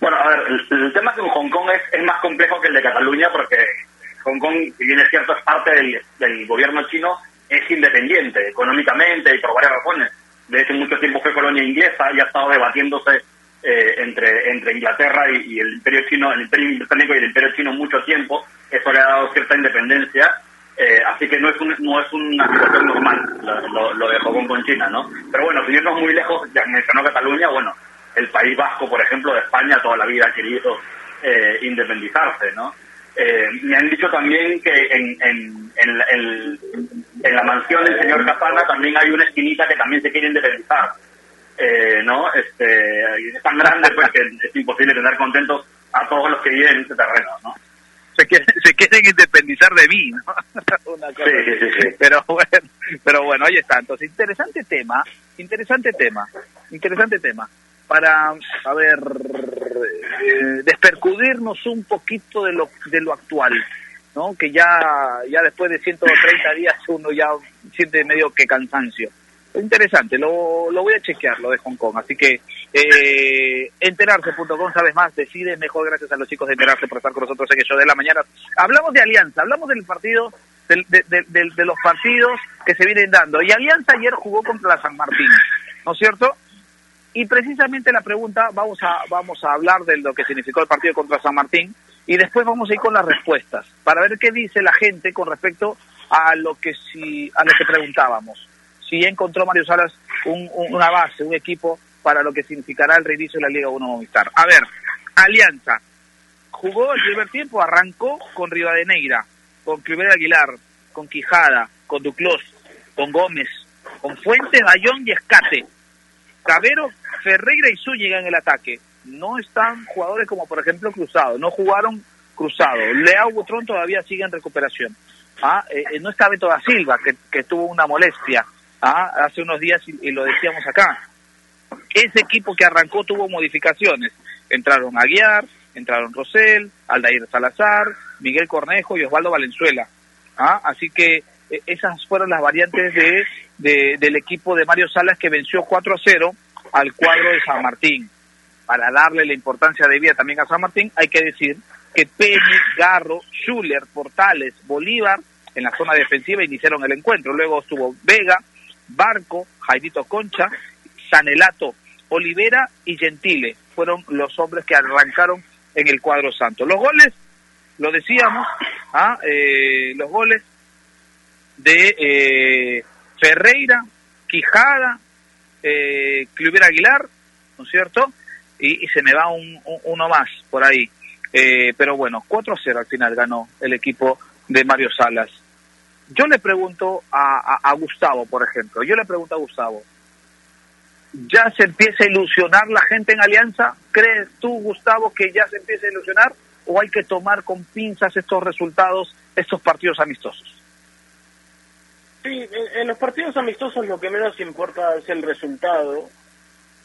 Bueno, a ver, el, tema con Hong Kong es, es más complejo que el de Cataluña porque Hong Kong, si bien es cierto, es parte del gobierno chino, es independiente económicamente y por varias razones. De hecho, mucho tiempo fue colonia inglesa y ha estado debatiéndose eh, entre, entre Inglaterra y, el imperio chino, el imperio británico y el imperio chino mucho tiempo. Eso le ha dado cierta independencia. Eh, así que no es, un, no es una situación normal lo de Hong Kong con China, ¿no? Pero bueno, sin irnos muy lejos, ya mencionó Cataluña, bueno, el País Vasco, por ejemplo, de España, toda la vida ha querido eh, independizarse, ¿no? Eh, me han dicho también que en, en, en, la mansión del señor Casana también hay una esquinita que también se quiere independizar, eh, ¿no? Este, es tan grande pues que es imposible tener contentos a todos los que viven en ese terreno, ¿no? Se quieren, se quieren independizar de mí, ¿no? Una cosa sí, sí, sí. Pero bueno, pero bueno, ahí está. Entonces, interesante tema, interesante tema, interesante tema para, a ver, eh, despercudirnos un poquito de lo, de lo actual, ¿no? Que ya, ya después de 130 días uno ya siente medio que cansancio. Interesante, lo, lo voy a chequear, lo de Hong Kong. Así que eh, enterarse.com, sabes más, decide mejor. Gracias a los chicos de Enterarse por estar con nosotros en el show de la mañana. Hablamos de Alianza, hablamos del partido, de, de- de- de los partidos que se vienen dando. Y Alianza ayer jugó contra la San Martín, ¿no es cierto? Y precisamente la pregunta, vamos a, vamos a hablar de lo que significó el partido contra San Martín y después vamos a ir con las respuestas para ver qué dice la gente con respecto a lo que si, a lo que preguntábamos. Si encontró Mario Salas un- un- una base, un equipo para lo que significará el reinicio de la Liga 1 Movistar. A ver, Alianza jugó el primer tiempo, arrancó con Rivadeneira, con Cliver Aguilar, con Quijada, con Duclos, con Gómez, con Fuentes, Bayón y Escate. Cabero, Ferreira y Zúñiga en el ataque. No están jugadores como por ejemplo Cruzado, no jugaron Cruzado. Leao Butrón todavía sigue en recuperación. Ah, eh, eh, no está Beto da Silva, que, que tuvo una molestia ah, hace unos días y, y lo decíamos acá. Ese equipo que arrancó tuvo modificaciones. Entraron Aguiar, entraron Rosell, Aldair Salazar, Miguel Cornejo y Osvaldo Valenzuela. Ah, Así que eh, esas fueron las variantes de, de- del equipo de Mario Salas que venció 4 a 0 al cuadro de San Martín. Para darle la importancia de vida también a San Martín, hay que decir que Peñi, Garro, Schuller, Portales, Bolívar en la zona defensiva iniciaron el encuentro. Luego estuvo Vega, Barco, Jairito Concha, Sanelato, Olivera y Gentile. Fueron los hombres que arrancaron en el cuadro santo. Los goles, lo decíamos, ¿ah? Eh, los goles de eh, Ferreira, Quijada, eh, Aguilar, ¿no es cierto? Y, se me va un, un- uno más por ahí. Eh, pero bueno, 4 a 0 al final ganó el equipo de Mario Salas. Yo le pregunto a- a Gustavo, por ejemplo, yo le pregunto a Gustavo, ¿ya se empieza a ilusionar la gente en Alianza? ¿Crees tú, Gustavo, que ya se empieza a ilusionar? ¿O hay que tomar con pinzas estos resultados, estos partidos amistosos? Sí, en, los partidos amistosos lo que menos importa es el resultado,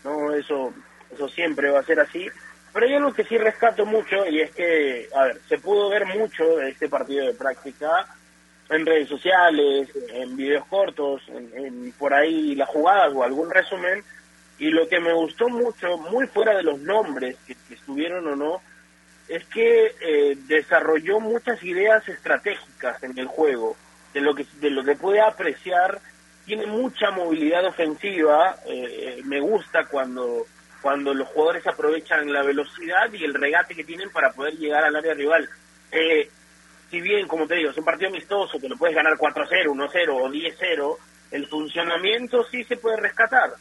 no eso eso siempre va a ser así. Pero hay algo que sí rescato mucho y es que, a ver, se pudo ver mucho este partido de práctica en redes sociales, en videos cortos, en, en por ahí las jugadas o algún resumen. Y lo que me gustó mucho, muy fuera de los nombres que, que estuvieron o no, es que eh, desarrolló muchas ideas estratégicas en el juego, de lo que de lo que puede apreciar, tiene mucha movilidad ofensiva, eh, me gusta cuando cuando los jugadores aprovechan la velocidad y el regate que tienen para poder llegar al área rival. Eh, si bien, como te digo, es un partido amistoso que lo puedes ganar 4-0, 1-0 o 10-0, el funcionamiento sí se puede rescatar,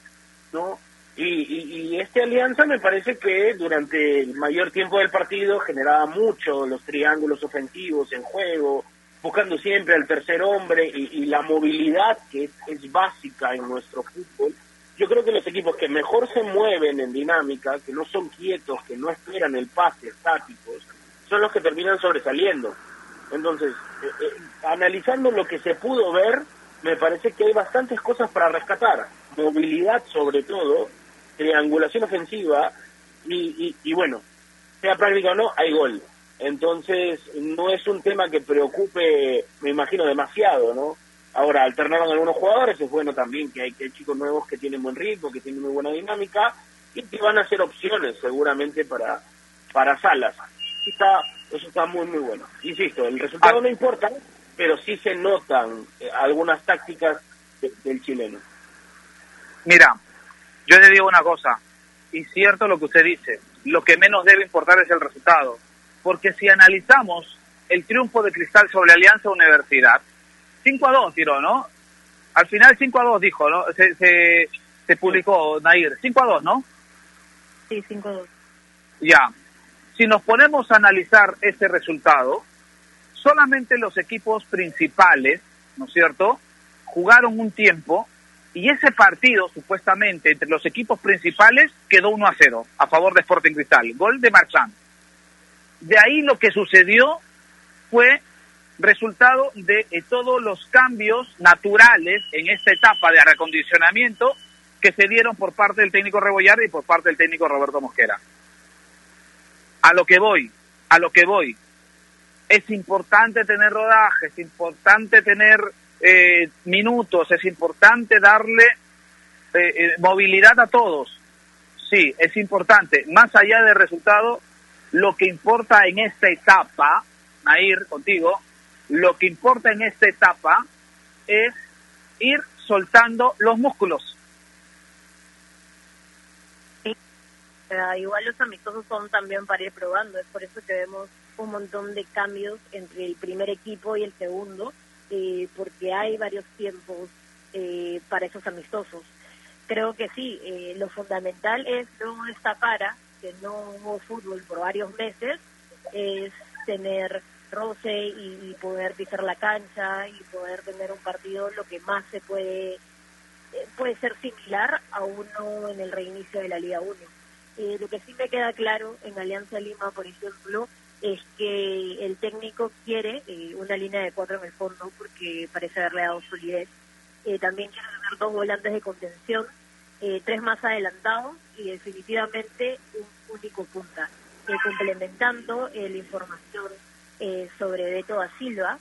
¿no? Y, y, y este alianza me parece que durante el mayor tiempo del partido generaba mucho los triángulos ofensivos en juego, buscando siempre al tercer hombre y, la movilidad que es, es básica en nuestro fútbol. Yo creo que los equipos que mejor se mueven en dinámica, que no son quietos, que no esperan el pase estáticos, son los que terminan sobresaliendo. Entonces, eh, eh, analizando lo que se pudo ver, me parece que hay bastantes cosas para rescatar. Movilidad sobre todo, triangulación ofensiva y, y, y bueno, sea práctica o no, hay gol. Entonces, no es un tema que preocupe, me imagino, demasiado, ¿no? Ahora, alternaron algunos jugadores, es bueno también que hay, que hay chicos nuevos que tienen buen ritmo, que tienen muy buena dinámica y que van a ser opciones seguramente para, para Salas. Está, eso está muy, muy bueno. Insisto, el resultado no importa, pero sí se notan eh, algunas tácticas de- del chileno. Mira, yo le digo una cosa, y cierto lo que usted dice, lo que menos debe importar es el resultado, porque si analizamos el triunfo de Cristal sobre Alianza Universidad, 5 a 2 tiró, ¿no? Al final 5 a 2 dijo, ¿no? Se, se, se publicó, Nair, 5 a 2, ¿no? Sí, 5-2. Ya. Si nos ponemos a analizar ese resultado, solamente los equipos principales, ¿no es cierto?, jugaron un tiempo y ese partido, supuestamente, entre los equipos principales, quedó 1 a 0 a favor de Sporting Cristal. Gol de Marchand. De ahí lo que sucedió fue resultado de eh, todos los cambios naturales en esta etapa de recondicionamiento que se dieron por parte del técnico Rebollar y por parte del técnico Roberto Mosquera. A lo que voy, a lo que voy. Es importante tener rodaje, es importante tener eh, minutos, es importante darle eh, movilidad a todos. Sí, es importante. Más allá del resultado, lo que importa en esta etapa, Nair, contigo, lo que importa en esta etapa es ir soltando los músculos. igual los amistosos son también para ir probando, es por eso que vemos un montón de cambios entre el primer equipo y el segundo, eh, porque hay varios tiempos eh, para esos amistosos. Creo que sí, eh, lo fundamental es no esta para, que no hubo fútbol por varios meses, es tener roce y, poder pisar la cancha y poder tener un partido lo que más se puede puede ser similar a uno en el reinicio de la Liga 1. lo que sí me queda claro en Alianza Lima, por ejemplo, es que el técnico quiere eh, una línea de cuatro en el fondo porque parece haberle dado solidez. Eh, también quiere tener dos volantes de contención, eh, tres más adelantados y definitivamente un único punta. complementando la información sobre Beto da Silva,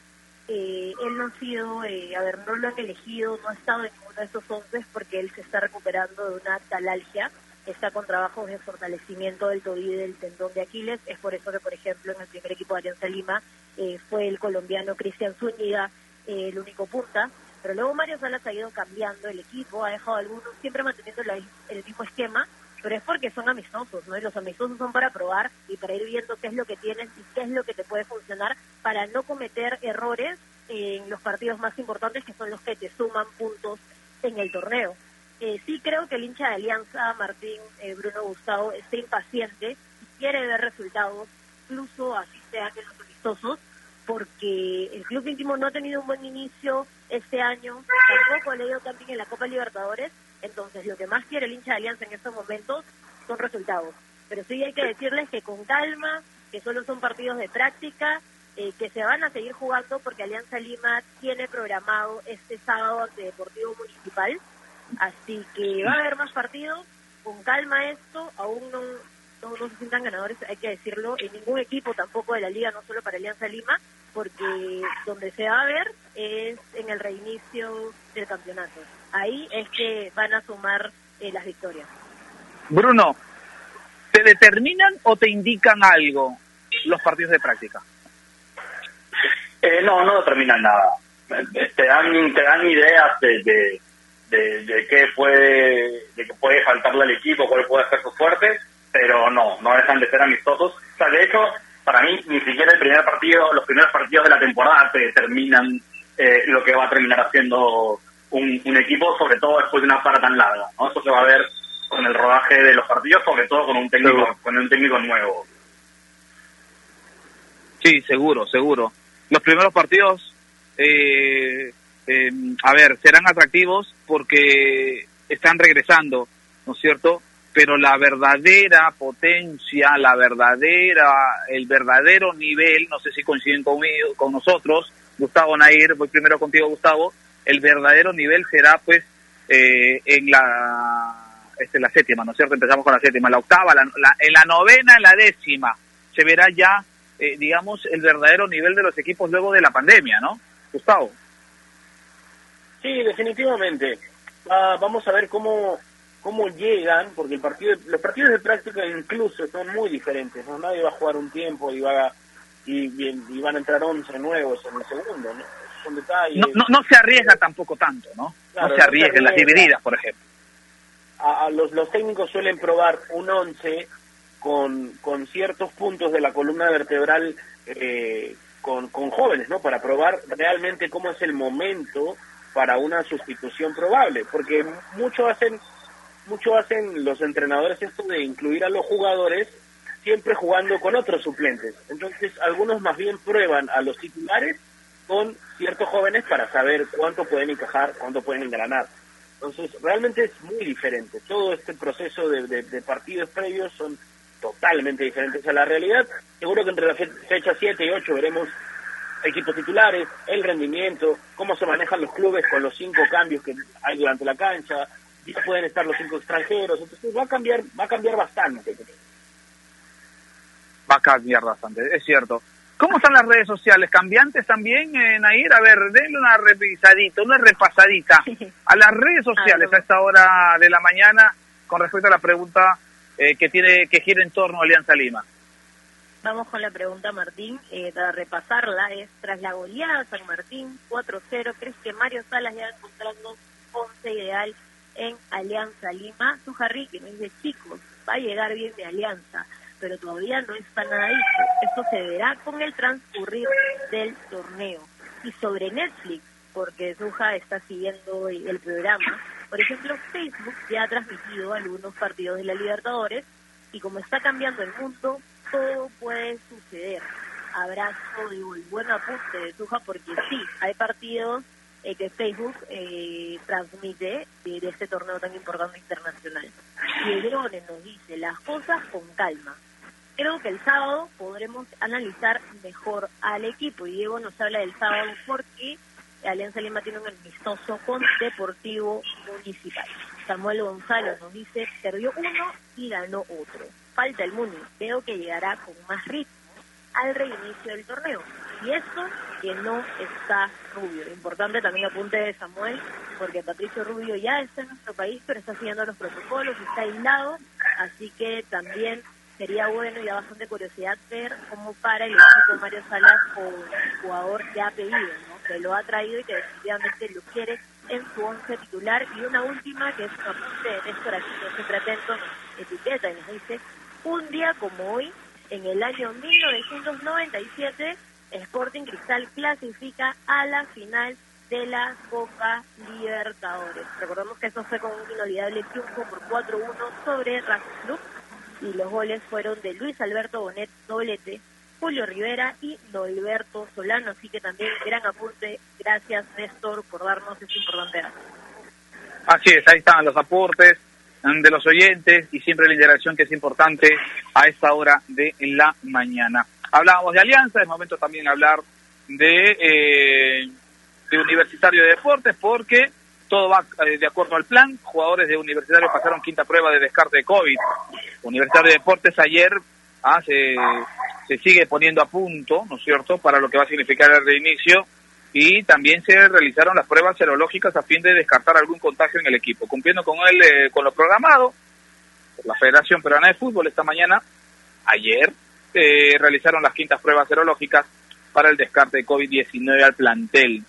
él no ha sido, a ver, no lo han elegido, no ha estado en ninguno de estos once porque él se está recuperando de una talalgia está con trabajos de fortalecimiento del tobillo y del tendón de Aquiles. Es por eso que, por ejemplo, en el primer equipo de Alianza Lima eh, fue el colombiano Cristian Zúñiga eh, el único punta. Pero luego Mario Salas ha ido cambiando el equipo, ha dejado algunos, siempre manteniendo el mismo esquema, pero es porque son amistosos, ¿no? Y los amistosos son para probar y para ir viendo qué es lo que tienes y qué es lo que te puede funcionar para no cometer errores en los partidos más importantes que son los que te suman puntos en el torneo. Eh, sí creo que el hincha de Alianza, Martín eh, Bruno Gustavo, está impaciente y quiere ver resultados, incluso así sean en los amistosos, porque el club íntimo no ha tenido un buen inicio este año, tampoco ha leído también en la Copa Libertadores, entonces lo que más quiere el hincha de Alianza en estos momentos son resultados. Pero sí hay que decirles que con calma, que solo son partidos de práctica, eh, que se van a seguir jugando porque Alianza Lima tiene programado este sábado ante Deportivo Municipal. Así que va a haber más partidos, con calma esto, aún no, no, se sientan ganadores, hay que decirlo, en ningún equipo tampoco de la liga, no solo para Alianza Lima, porque donde se va a ver es en el reinicio del campeonato. Ahí es que van a sumar eh, las victorias. Bruno, ¿te determinan o te indican algo los partidos de práctica? Eh, no, no determinan nada. Eh, te dan, te dan ideas de de, de qué puede, de qué puede faltarle al equipo, cuál puede ser su fuerte, pero no, no dejan de ser amistosos. O sea, de hecho, para mí, ni siquiera el primer partido, los primeros partidos de la temporada te determinan eh, lo que va a terminar haciendo un, un, equipo, sobre todo después de una para tan larga. ¿no? Eso se va a ver con el rodaje de los partidos, sobre todo con un técnico, con un técnico nuevo. Sí, seguro, seguro. Los primeros partidos eh, eh, a ver, serán atractivos porque están regresando, ¿no es cierto? Pero la verdadera potencia, la verdadera, el verdadero nivel, no sé si coinciden conmigo, con nosotros, Gustavo Nair, voy primero contigo Gustavo, el verdadero nivel será pues eh, en la este, la séptima, ¿no es cierto? Empezamos con la séptima, la octava, la, en la novena, en la décima, se verá ya, eh, digamos, el verdadero nivel de los equipos luego de la pandemia, ¿no? Gustavo. Sí, definitivamente. vamos a ver cómo cómo llegan, porque el partido, los partidos de práctica incluso son muy diferentes. ¿no? Nadie va a jugar un tiempo y va y, y, van a entrar 11 nuevos en el segundo. ¿no? Son detalles. No, no, se arriesga tampoco tanto, ¿no? no se arriesga en las divididas, por ejemplo. A, los, los técnicos suelen probar un 11 con, con ciertos puntos de la columna vertebral eh, con, con jóvenes, ¿no? Para probar realmente cómo es el momento para una sustitución probable, porque mucho hacen mucho hacen los entrenadores esto de incluir a los jugadores siempre jugando con otros suplentes. Entonces, algunos más bien prueban a los titulares con ciertos jóvenes para saber cuánto pueden encajar, cuánto pueden engranar. Entonces, realmente es muy diferente. Todo este proceso de, de partidos previos son totalmente diferentes a la realidad. Seguro que entre la fecha 7 y 8 veremos equipos titulares, el rendimiento, cómo se manejan los clubes con los cinco cambios que hay durante la cancha, ya pueden estar los cinco extranjeros, entonces va a cambiar, va a cambiar bastante. Va a cambiar bastante, es cierto. ¿Cómo están las redes sociales? ¿Cambiantes también, eh, Nair? A ver, denle una revisadita, una repasadita a las redes sociales a esta hora de la mañana con respecto a la pregunta eh, que tiene que gira en torno a Alianza Lima. Vamos con la pregunta, Martín, eh, para repasarla. Es, tras la goleada San Martín 4-0, ¿crees que Mario Salas ya encontrando 11 ideal en Alianza Lima? Su Jarry, que me dice, chicos, va a llegar bien de Alianza, pero todavía no está nada dicho. Esto se verá con el transcurrir del torneo. Y sobre Netflix, porque Suja está siguiendo el programa, por ejemplo, Facebook ya ha transmitido algunos partidos de la Libertadores y como está cambiando el mundo, todo puede suceder. Abrazo, el buen apunte de Suja, porque sí, hay partidos eh, que Facebook eh, transmite de, este torneo tan importante internacional. Piedrone nos dice las cosas con calma. Creo que el sábado podremos analizar mejor al equipo y Diego nos habla del sábado porque Alianza Lima tiene un amistoso con Deportivo Municipal. Samuel Gonzalo nos dice, perdió uno y ganó otro. Falta el Muni, creo que llegará con más ritmo al reinicio del torneo. Y esto que no está Rubio. Importante también apunte de Samuel, porque Patricio Rubio ya está en nuestro país, pero está siguiendo los protocolos, está aislado, así que también sería bueno y da bastante curiosidad ver cómo para el equipo Mario Salas el jugador que ha pedido, ¿no? que lo ha traído y que definitivamente lo quiere en su once titular. Y una última, que es un apunte de Néstor Aquino, siempre atento, etiqueta y nos dice, un día como hoy, en el año 1997, Sporting Cristal clasifica a la final de la Copa Libertadores. Recordemos que eso fue con un inolvidable triunfo por 4-1 sobre Racing Club y los goles fueron de Luis Alberto Bonet, doblete, Julio Rivera y Norberto Solano, así que también gran apunte, gracias Néstor por darnos este importante dato. Así es, ahí están los aportes de los oyentes y siempre la interacción que es importante a esta hora de la mañana. Hablábamos de Alianza, es momento también hablar de, eh, de Universitario de Deportes porque todo va eh, de acuerdo al plan. Jugadores de Universitario pasaron quinta prueba de descarte de COVID. Universitario de Deportes ayer ah, se, se sigue poniendo a punto, ¿no es cierto?, para lo que va a significar el reinicio y también se realizaron las pruebas serológicas a fin de descartar algún contagio en el equipo, cumpliendo con él eh, con lo programado por la Federación Peruana de Fútbol esta mañana, ayer eh, realizaron las quintas pruebas serológicas para el descarte de COVID-19 al plantel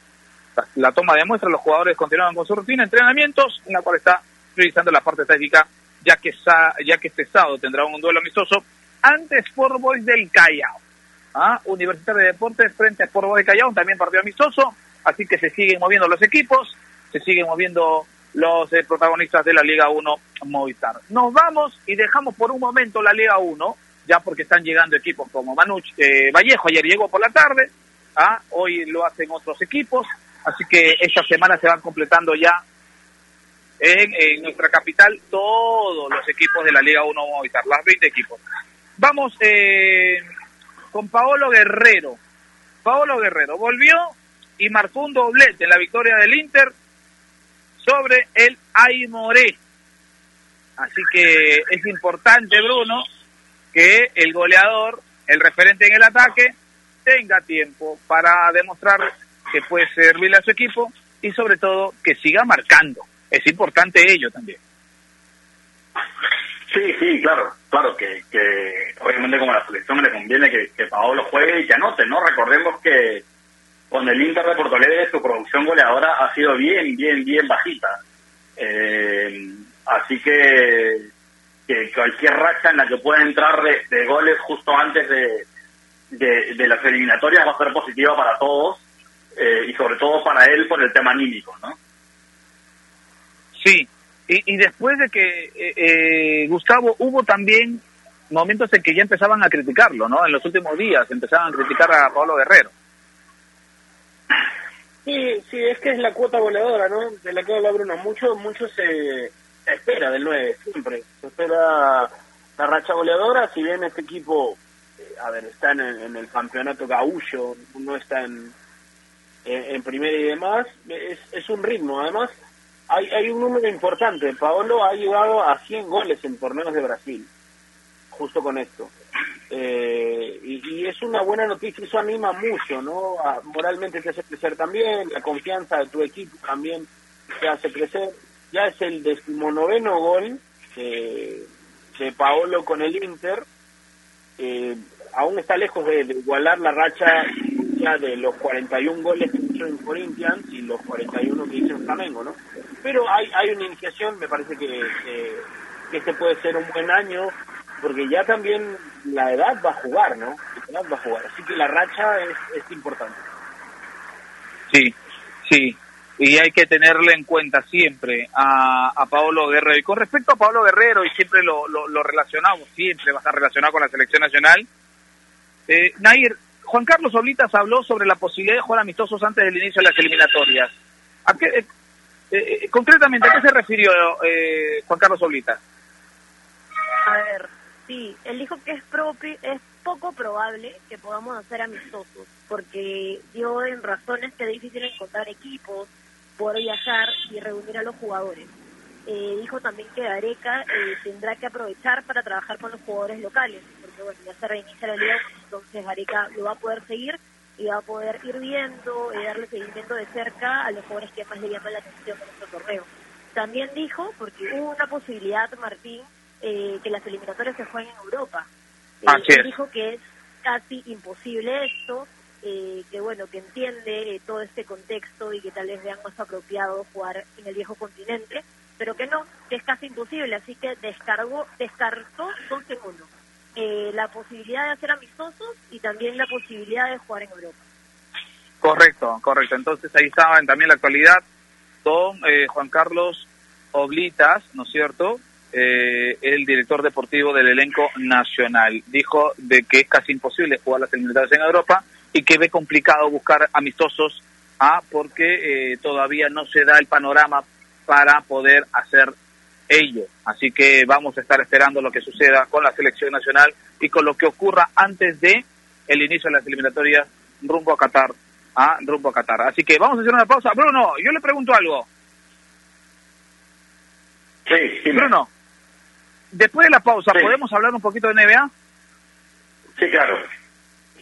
la toma de muestras, los jugadores continuaban con su rutina, entrenamientos, en la cual está revisando la parte táctica, ya que, ya que este sábado tendrá un duelo amistoso ante Sport Boys del Callao. ¿Ah? Universitario de Deportes frente a Sport Boys del Callao, también partido amistoso, así que se siguen moviendo los equipos, se siguen moviendo los eh, protagonistas de la Liga 1 Movistar. Nos vamos y dejamos por un momento la Liga 1, ya porque están llegando equipos como Manuch eh, Vallejo, ayer llegó por la tarde, ¿ah? hoy lo hacen otros equipos, Así que esta semana se van completando ya en, nuestra capital todos los equipos de la Liga 1 Movistar, las 20 equipos. Vamos eh, con Paolo Guerrero. Paolo Guerrero volvió y marcó un doblete en la victoria del Inter sobre el Aymoré. Así que es importante, Bruno, que el goleador, el referente en el ataque, tenga tiempo para demostrar que puede servirle a su equipo y sobre todo que siga marcando. Es importante ello también. Sí, sí, claro, claro que, que obviamente como la selección le conviene que, que Paolo juegue y que anote, ¿no? Recordemos que con el Inter de Porto Alegre su producción goleadora ha sido bien, bien, bien bajita. Eh, así que, que cualquier racha en la que pueda entrar de, goles justo antes de, de, de las eliminatorias va a ser positiva para todos eh, y sobre todo para él por el tema anímico, ¿no? Sí, y, después de que eh, eh, Gustavo hubo también momentos en que ya empezaban a criticarlo, ¿no? En los últimos días empezaban a criticar a Pablo Guerrero. Sí, sí, es que es la cuota voladora, ¿no? De la que habla Bruno. Mucho, mucho se, espera del 9, siempre. Se espera la racha goleadora, si bien este equipo, a ver, está en en el campeonato gaullo, no está en, en, primera y demás, es, es un ritmo. Además, hay, hay un número importante. Paolo ha llegado a 100 goles en torneos de Brasil, justo con esto. eh, y, es una buena noticia, eso anima mucho, ¿no? moralmente te hace crecer también, la confianza de tu equipo también te hace crecer. Ya es el decimonoveno gol de, Paolo con el Inter, eh, aún está lejos de, igualar la racha de los 41 goles que hizo en Corinthians y los 41 que hizo en Flamengo, ¿no? Pero hay, hay una iniciación, me parece que, que este puede ser un buen año porque ya también la edad va a jugar, ¿no? La edad va a jugar, así que la racha es, es importante. Sí, sí, y hay que tenerle en cuenta siempre a, a Paolo Guerrero. Y con respecto a Pablo Guerrero, y siempre lo, lo, relacionamos, siempre va a estar relacionado con la selección nacional, eh, Nair, Juan Carlos Oblitas habló sobre la posibilidad de jugar amistosos antes del inicio de las eliminatorias. ¿A qué, eh, eh, concretamente, ¿a qué se refirió eh, Juan Carlos Oblitas? A ver, Sí, él dijo que es, propio, es poco probable que podamos hacer amistosos, porque dio en razones que es difícil encontrar equipos, poder viajar y reunir a los jugadores. Eh, dijo también que Areca eh, tendrá que aprovechar para trabajar con los jugadores locales, porque bueno, ya se reinicia la liga, entonces Areca lo va a poder seguir y va a poder ir viendo y darle seguimiento de cerca a los jugadores que más le llaman la atención en nuestro torneo. También dijo, porque hubo una posibilidad, Martín, eh, que las eliminatorias se jueguen en Europa. Eh, dijo que es casi imposible esto, eh, que bueno, que entiende todo este contexto y que tal vez vean más apropiado jugar en el viejo continente, pero que no, que es casi imposible, así que descargó, descartó dos segundos. la posibilidad de hacer amistosos y también la posibilidad de jugar en Europa. Correcto, correcto. Entonces ahí estaban también la actualidad con Juan Carlos Oblitas, ¿no es cierto? eh, el director deportivo del elenco nacional. Dijo de que es casi imposible jugar las eliminatorias en Europa y que ve complicado buscar amistosos ah, porque eh, todavía no se da el panorama para poder hacer ello. Así que vamos a estar esperando lo que suceda con la selección nacional y con lo que ocurra antes de el inicio de las eliminatorias rumbo a Qatar. Ah, rumbo a Qatar. Así que vamos a hacer una pausa. Bruno, yo le pregunto algo. Sí, Bruno, Después de la pausa, ¿podemos hablar un poquito de NBA? Sí, claro.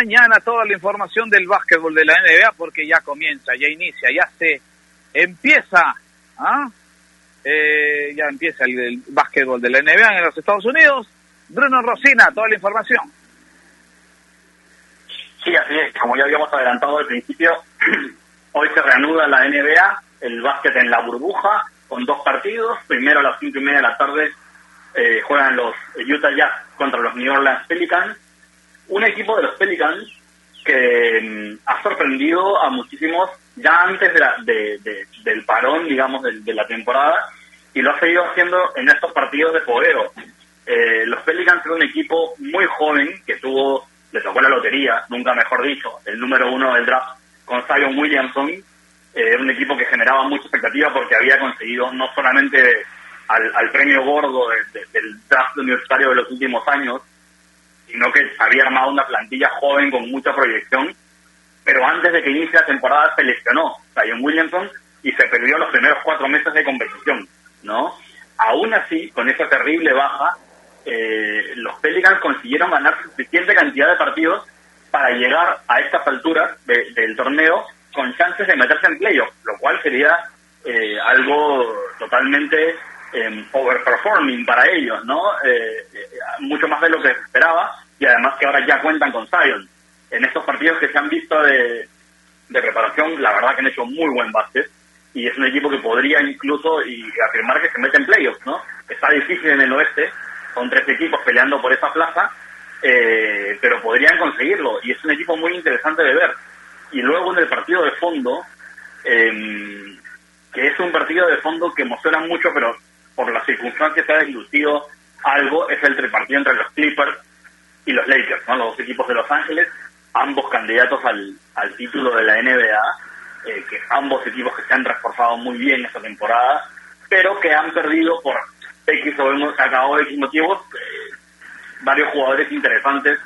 Mañana toda la información del básquetbol de la NBA porque ya comienza, ya inicia, ya se empieza, ¿ah? eh, ya empieza el, básquetbol de la NBA en los Estados Unidos. Bruno Rosina, toda la información. Sí, así es, como ya habíamos adelantado al principio, hoy se reanuda la NBA, el básquet en la burbuja, con dos partidos. Primero a las cinco y media de la tarde eh, juegan los Utah Jazz contra los New Orleans Pelicans un equipo de los Pelicans que mm, ha sorprendido a muchísimos ya antes de del parón, digamos, de, la temporada y lo ha seguido haciendo en estos partidos de fogueo. Eh, los Pelicans son un equipo muy joven que tuvo, le tocó la lotería, nunca mejor dicho, el número uno del draft con Zion Williamson. Eh, un equipo que generaba mucha expectativa porque había conseguido no solamente al, premio gordo del draft universitario de los últimos años, sino que había armado una plantilla joven con mucha proyección, pero antes de que inicie la temporada se lesionó Zion Williamson y se perdió los primeros cuatro meses de competición, ¿no? Aún así, con esa terrible baja, eh, los Pelicans consiguieron ganar suficiente cantidad de partidos para llegar a estas alturas del torneo con chances de meterse en playoff, lo cual sería eh, algo totalmente eh, overperforming para ellos, ¿no? Eh, eh, mucho más de lo que se esperaba y además que ahora ya cuentan con Zion. En estos partidos que se han visto de, de preparación, la verdad que han hecho muy buen básquet y es un equipo que podría incluso y afirmar que se mete en playoffs, ¿no? Está difícil en el oeste, son tres equipos peleando por esa plaza, eh, pero podrían conseguirlo y es un equipo muy interesante de ver. Y luego en el partido de fondo, eh, que es un partido de fondo que emociona mucho, pero por las circunstancias se ha deslucido algo, es el partido entre los Clippers y los Lakers, ¿no? los dos equipos de Los Ángeles, ambos candidatos al, título de la NBA, eh, que ambos equipos que se han reforzado muy bien esta temporada, pero que han perdido por X o de X motivos eh, varios jugadores interesantes,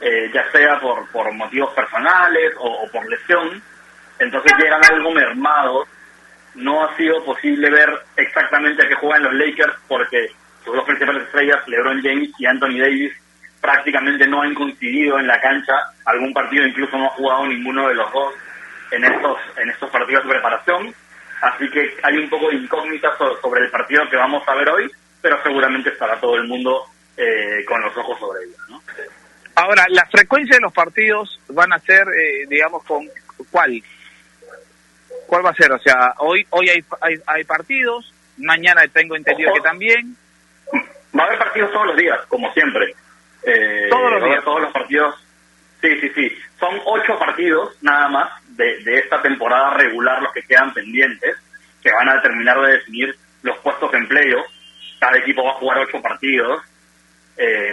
eh, ya sea por, por motivos personales o por lesión, entonces llegan algo mermados no ha sido posible ver exactamente a qué juegan los Lakers porque sus dos principales estrellas, LeBron James y Anthony Davis, prácticamente no han coincidido en la cancha. Algún partido incluso no ha jugado ninguno de los dos en estos, en estos partidos de preparación. Así que hay un poco de incógnita sobre el partido que vamos a ver hoy, pero seguramente estará todo el mundo eh, con los ojos sobre ellos. ¿no? Ahora, la frecuencia de los partidos van a ser, eh, digamos, con cuál? ¿Cuál va a ser? O sea, hoy hoy hay, hay, hay partidos, mañana tengo entendido que también. Va a haber partidos todos los días, como siempre. Eh, todos los días. Todos los partidos. Sí, sí, sí. Son ocho partidos nada más de, de esta temporada regular los que quedan pendientes, que van a terminar de definir los puestos de empleo. Cada equipo va a jugar ocho partidos. Eh,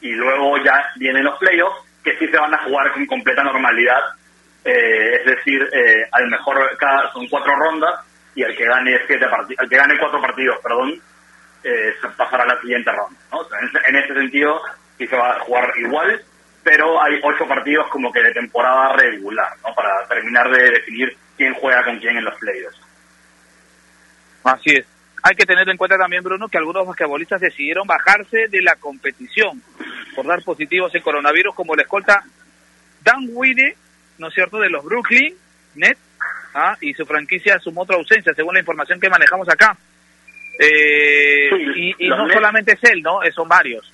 y luego ya vienen los playoffs, que sí se van a jugar con completa normalidad eh, es decir, eh, al mejor cada, son cuatro rondas y el que gane siete partidos, el que gane cuatro partidos, perdón, eh, pasará a la siguiente ronda. en, en, ese, sentido sí se va a jugar igual, pero hay ocho partidos como que de temporada regular. Para terminar de definir quién juega con quién en los playoffs. Así es. Hay que tener en cuenta también, Bruno, que algunos basquetbolistas decidieron bajarse de la competición por dar positivos en coronavirus, como la escolta Dan Wide, ¿no es cierto?, de los Brooklyn Nets, ¿ah? y su franquicia sumó otra ausencia, según la información que manejamos acá. Eh, Sí, y no Nets- solamente es él, ¿no? Eh, Son varios.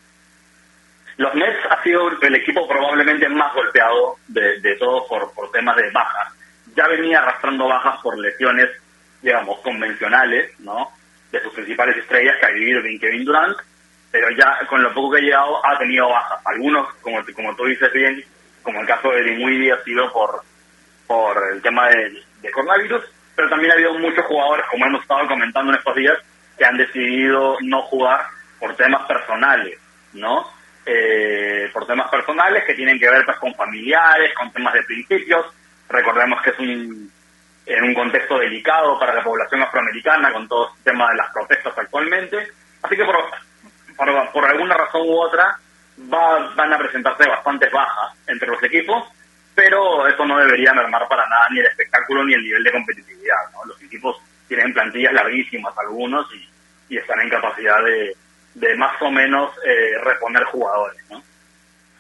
Los Nets ha sido el equipo probablemente más golpeado de, de todos por, por temas de bajas. Ya venía arrastrando bajas por lesiones, digamos, convencionales, ¿no? De sus principales estrellas, Kyrie Irving, Kevin Durant, pero ya con lo poco que ha llegado ha tenido bajas. Algunos, como, como tú dices bien, como el caso de Dinwiddie ha sido por, por el tema de, de coronavirus, pero también ha habido muchos jugadores, como hemos estado comentando en estos días, que han decidido no jugar por temas personales, ¿no? Eh, por temas personales que tienen que ver pues, con familiares, con temas de principios. Recordemos que es un, en un contexto delicado para la población afroamericana con todo el tema de las protestas actualmente. Así que por, por, por alguna razón u otra va, van a presentarse bastantes bajas entre los equipos, pero eso no debería mermar para nada ni el espectáculo ni el nivel de competitividad. ¿no? Los equipos tienen plantillas larguísimas algunos y, están en capacidad de, de más o menos eh, reponer jugadores. ¿no?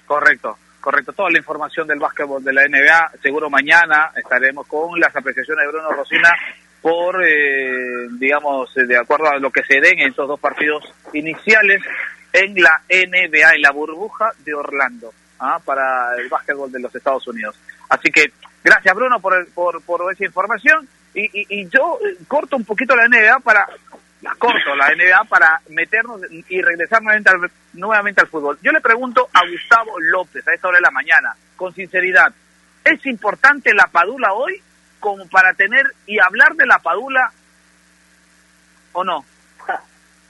Correcto, correcto. Toda la información del básquetbol de la NBA, seguro mañana estaremos con las apreciaciones de Bruno Rosina por, eh, digamos, eh, de acuerdo a lo que se den en estos dos partidos iniciales en la NBA, en la burbuja de Orlando, ¿ah? para el básquetbol de los Estados Unidos. Así que gracias Bruno por, el- por, por esa información y, y, y yo eh, corto un poquito la NBA para corto la NBA para meternos y regresar nuevamente al, nuevamente al fútbol. Yo le pregunto a Gustavo López a esta hora de la mañana, con sinceridad, ¿es importante la Padula hoy como para tener y hablar de la Padula o no?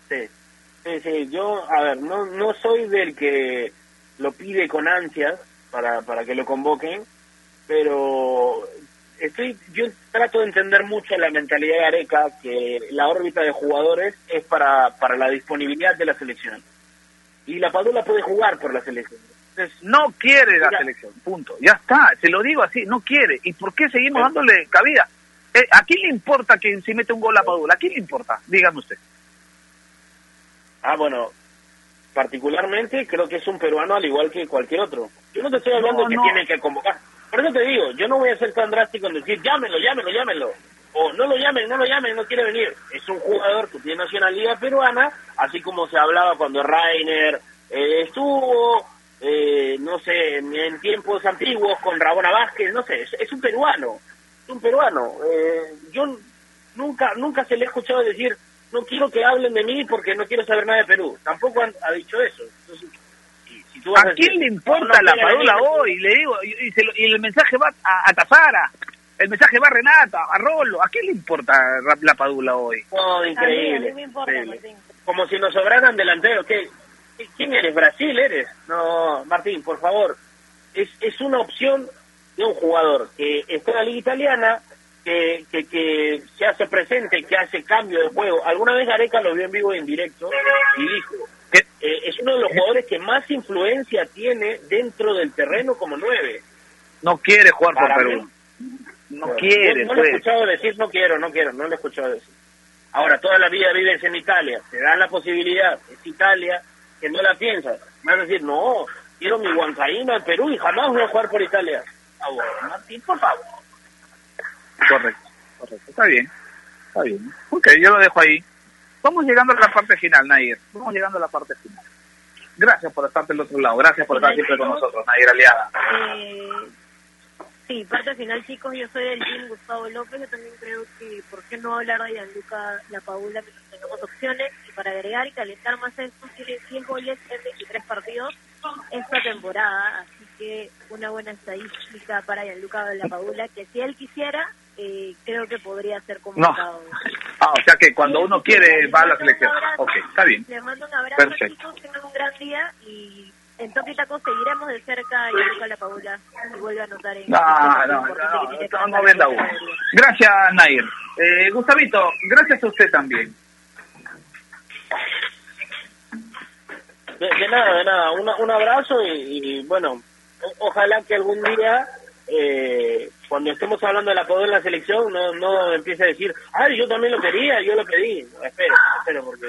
Sí, sí, sí. Yo, a ver, no, no soy del que lo pide con ansias para, para que lo convoquen, pero estoy, yo trato de entender mucho la mentalidad de Areca, que la órbita de jugadores es para, para la disponibilidad de la selección. y la Padula puede jugar por la selección. Entonces, No quiere la Ya. selección, punto. Ya está, se lo digo así, no quiere. ¿Y por qué seguimos dándole cabida? Eh, ¿A quién le importa que si mete un gol a Padula? ¿A quién le importa? Dígame usted. ah, bueno, particularmente creo que es un peruano al igual que cualquier otro. Yo no te estoy hablando No, de que no. tiene que convocar. Por eso te digo, yo no voy a ser tan drástico en decir llámenlo, llámenlo, llámenlo. O no lo llamen, no lo llamen, no quiere venir. Es un jugador que tiene nacionalidad peruana, así como se hablaba cuando Rainer eh, estuvo, eh, no sé, en, en tiempos antiguos con Rabona Vázquez, no sé, es, es un peruano, es un peruano. Eh, yo nunca nunca se le he escuchado decir, no quiero que hablen de mí porque no quiero saber nada de Perú. Tampoco han- ha dicho eso. Entonces, ¿A quién le importa no la venir, hoy? Le digo, y, y se lo- y el mensaje va a, a Tazara, el mensaje va a Renata, a Rolo. ¿A quién le importa la, la Padula hoy? No, A mí, a increíble. mí me importa, increíble. Como si nos sobraran delanteros. ¿Qué, ¿Quién eres? ¿Brasil eres? No, Martín, por favor. Es, es una opción de un jugador que está en la liga italiana, que, que, que se hace presente, que hace cambio de juego. Alguna vez Gareca lo vio en vivo y en directo y dijo. Eh, es uno de los jugadores que más influencia tiene dentro del terreno como nueve. No quiere jugar por Perú. mí- No quiere, no, no lo he pues. escuchado decir no quiero, no quiero, no lo he escuchado decir. Ahora, toda la vida vives en Italia, te dan la posibilidad, es Italia, que no la piensas. Me vas a decir, no, quiero mi Huancaína en Perú y jamás voy a jugar por Italia. Ah, bueno, Martín, por favor. Correcto, correcto. Está bien, está bien. Ok, yo lo dejo ahí. Vamos llegando a la parte final, Nair. Vamos llegando a la parte final. Gracias por estar del otro lado. Gracias por estar siempre con nosotros, Nair Aliada. Eh, sí, parte final, chicos. Yo soy del team Gustavo López. Yo también creo que, ¿por qué no hablar de Gianluca La Paula mientras tengamos opciones? Y para agregar y calentar más esto, tiene 100 goles en 23 partidos esta temporada. Así que una buena estadística para Gianluca La Paula, que si él quisiera, eh, creo que podría ser convocado. Ah, o sea que cuando uno quiere va a la selección. Ok, está bien. Les mando un abrazo, Perfecto. chicos. Tengan un gran día y en Toque Taco seguiremos de cerca y Gianluca La Paula y vuelve a anotar en No, este no, no, no, no venda uno. Gracias, Nair. Eh, Gustavito, gracias a usted también. De, de nada, de nada, Una- un abrazo y, y, bueno, ojalá que algún día, eh, cuando estemos hablando de la poder en la selección, no, no empiece a decir, ay, yo también lo quería, yo lo pedí. No, espero, espero, porque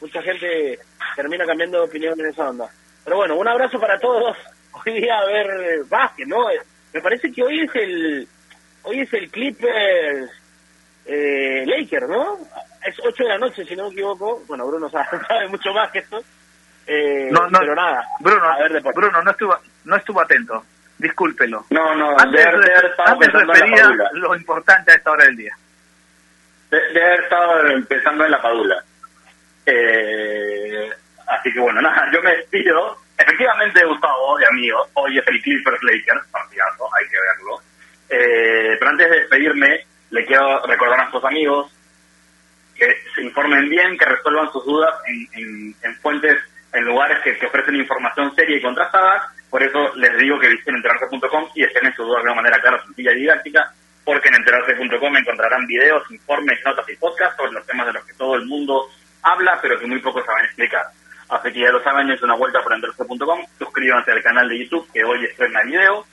mucha gente termina cambiando de opinión en esa onda. Pero bueno, un abrazo para todos. Hoy día a ver básquet, ¿no? Eh, Me parece que hoy es el hoy es el Clippers eh, Lakers, ¿no? Es 8 de la noche, si no me equivoco. Bueno, Bruno sabe, sabe mucho más que esto. Eh, No, no, pero nada. Bruno, a ver. Bruno no estuvo, no estuvo atento. Discúlpelo. No, no, Antes, de, de haber estado antes en refería lo importante a esta hora del día. De, de haber estado empezando en la padula. Eh, así que bueno, nada, yo me despido. Efectivamente, Gustavo y amigos, hoy es el Clippers Lakers, partidazo, hay que verlo. Eh, pero antes de despedirme, le quiero recordar a nuestros amigos que se informen bien, que resuelvan sus dudas en, en- en fuentes, en lugares que, que ofrecen información seria y contrastada. Por eso les digo que visiten enterarse.com y estén en sus dudas de una manera clara, sencilla y didáctica, porque en enterarse.com encontrarán videos, informes, notas y podcasts sobre los temas de los que todo el mundo habla, pero que muy pocos saben explicar. Así que ya lo saben, es una vuelta por enterarse.com, suscríbanse al canal de YouTube que hoy estrena video,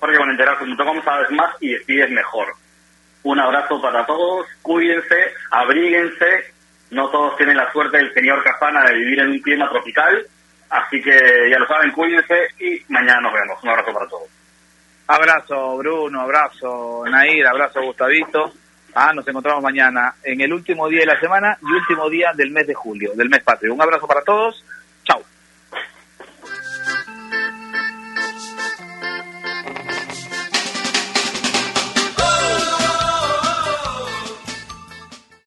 porque con enterarse.com sabes más y decides mejor. Un abrazo para todos, cuídense, abríguense. No todos tienen la suerte del señor Casana de vivir en un clima tropical. Así que ya lo saben, cuídense y mañana nos vemos. Un abrazo para todos. Abrazo, Bruno, abrazo, Nair, abrazo, Gustavito. Ah, nos encontramos mañana en el último día de la semana y último día del mes de julio, del mes patrio. Un abrazo para todos